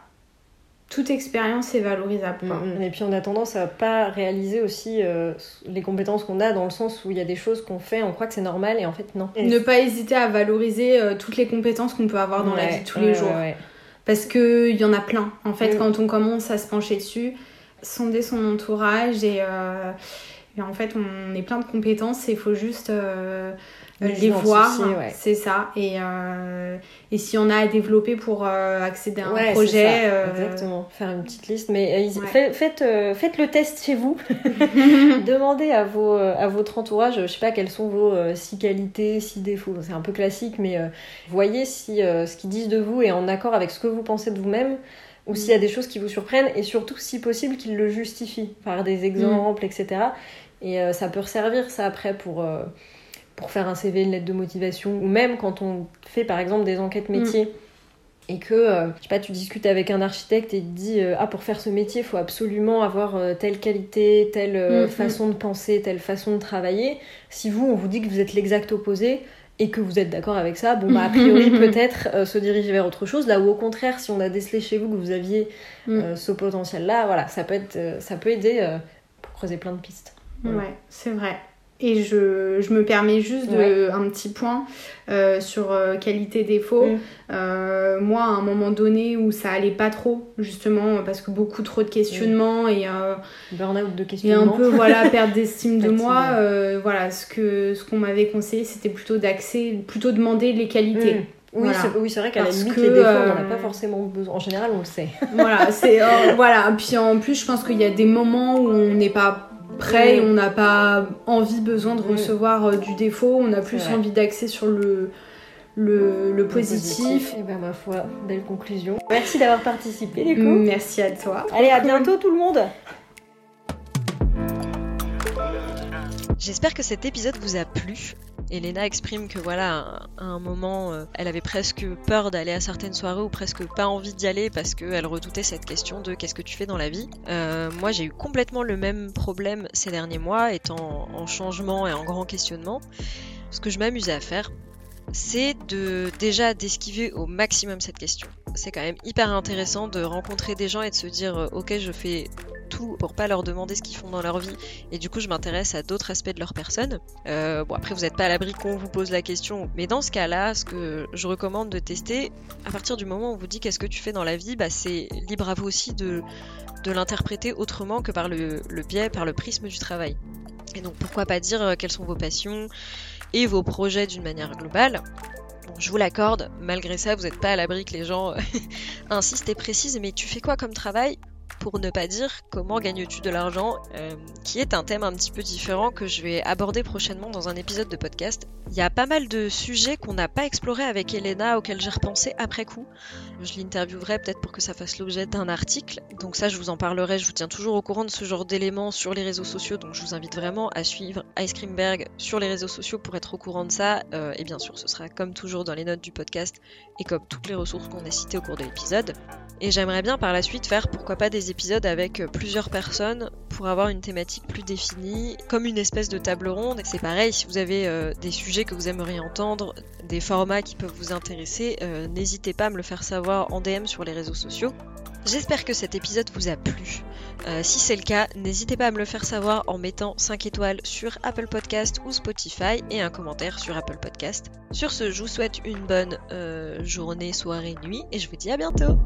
toute expérience est valorisable. quoi. Mm, mm. Et puis on a tendance à pas réaliser aussi euh, les compétences qu'on a dans le sens où il y a des choses qu'on fait, on croit que c'est normal et en fait non. Ne pas hésiter à valoriser euh, toutes les compétences qu'on peut avoir dans la vie de tous ouais, les jours. ouais. Parce qu'il y en a plein. En fait, Mm. quand on commence à se pencher dessus, sonder son entourage et, euh, et en fait, on est plein de compétences et il faut juste Les les voir. ouais. C'est ça. Et, euh, et si on a à développer pour euh, accéder à un Ouais, projet. ça, euh, Exactement, faire une petite liste. Mais euh, ils- Ouais. fait- faites, euh, faites le test chez vous. Demandez à, vos, euh, à votre entourage, je sais pas quelles sont vos euh, six qualités, six défauts. C'est un peu classique, mais euh, voyez si euh, ce qu'ils disent de vous est en accord avec ce que vous pensez de vous-même ou Mm. s'il y a des choses qui vous surprennent et surtout, si possible, qu'ils le justifient par des exemples, etc. Et euh, ça peut resservir ça après pour. euh, pour faire un CV, une lettre de motivation, ou même quand on fait par exemple des enquêtes métiers et que, euh, je sais pas, tu discutes avec un architecte et il te dit euh, Ah, pour faire ce métier, il faut absolument avoir euh, telle qualité, telle euh, Mhm. façon de penser, telle façon de travailler. Si vous, on vous dit que vous êtes l'exact opposé et que vous êtes d'accord avec ça, bon, bah, a priori, peut-être euh, se diriger vers autre chose. Là où, au contraire, si on a décelé chez vous que vous aviez Mm. ce potentiel-là, voilà, ça peut, être, euh, ça peut aider pour creuser plein de pistes. Voilà. Ouais, c'est vrai. Et je, je me permets juste de, Ouais. un petit point euh, sur euh, qualité-défaut. Mm. Euh, moi, à un moment donné où ça allait pas trop, justement, parce que beaucoup trop de questionnements et, euh, Burn-out de et un peu voilà perte d'estime de moi, voilà, ce que ce qu'on m'avait conseillé, c'était plutôt d'axer, plutôt demander les qualités. Mm. Oui, Voilà. c'est oui, c'est vrai qu'à la limite, que, les défauts, on n'en a pas forcément besoin. En général, on le sait. Voilà, c'est euh, voilà. Puis en plus, je pense qu'il y a des moments où on n'est pas prêt, et Mm. on n'a pas envie, besoin de Mm. recevoir euh, du défaut. On a plus envie d'axer sur le le, le positif. Et ben ma foi, belle conclusion. Merci d'avoir participé, les Mm, Merci à toi. Allez, à bientôt tout le monde. J'espère que cet épisode vous a plu. Elena exprime que voilà, à un moment, euh, elle avait presque peur d'aller à certaines soirées ou presque pas envie d'y aller parce qu'elle redoutait cette question de qu'est-ce que tu fais dans la vie. Euh, moi, j'ai eu complètement le même problème ces derniers mois, étant en changement et en grand questionnement. Ce que je m'amusais à faire, c'est de déjà d'esquiver au maximum cette question. C'est quand même hyper intéressant de rencontrer des gens et de se dire euh, ok je fais tout pour pas leur demander ce qu'ils font dans leur vie et du coup je m'intéresse à d'autres aspects de leur personne. Euh, bon après vous n'êtes pas à l'abri qu'on vous pose la question, mais dans ce cas-là, ce que je recommande de tester, à partir du moment où on vous dit qu'est-ce que tu fais dans la vie, bah c'est libre à vous aussi de, l'interpréter autrement que par le, le biais, par le prisme du travail. Et donc pourquoi pas dire euh, quelles sont vos passions et vos projets d'une manière globale. Je vous l'accorde, malgré ça, vous n'êtes pas à l'abri que les gens insistent et précisent, mais tu fais quoi comme travail pour ne pas dire comment gagnes-tu de l'argent, euh, qui est un thème un petit peu différent que je vais aborder prochainement dans un épisode de podcast. Il y a pas mal de sujets qu'on n'a pas explorés avec Elena, auxquels j'ai repensé après coup. Je l'interviewerai peut-être pour que ça fasse l'objet d'un article. Donc ça, je vous en parlerai. Je vous tiens toujours au courant de ce genre d'éléments sur les réseaux sociaux. Donc je vous invite vraiment à suivre Ice Creamberg sur les réseaux sociaux pour être au courant de ça. Euh, et bien sûr, ce sera comme toujours dans les notes du podcast et comme toutes les ressources qu'on a citées au cours de l'épisode. Et j'aimerais bien par la suite faire pourquoi pas des épisodes avec euh, plusieurs personnes pour avoir une thématique plus définie, comme une espèce de table ronde. C'est pareil, si vous avez euh, des sujets que vous aimeriez entendre, des formats qui peuvent vous intéresser, euh, n'hésitez pas à me le faire savoir en DM sur les réseaux sociaux. J'espère que cet épisode vous a plu. si c'est le cas, n'hésitez pas à me le faire savoir en mettant 5 étoiles sur Apple Podcast ou Spotify et un commentaire sur Apple Podcast. Sur ce, je vous souhaite une bonne journée, soirée, nuit et je vous dis à bientôt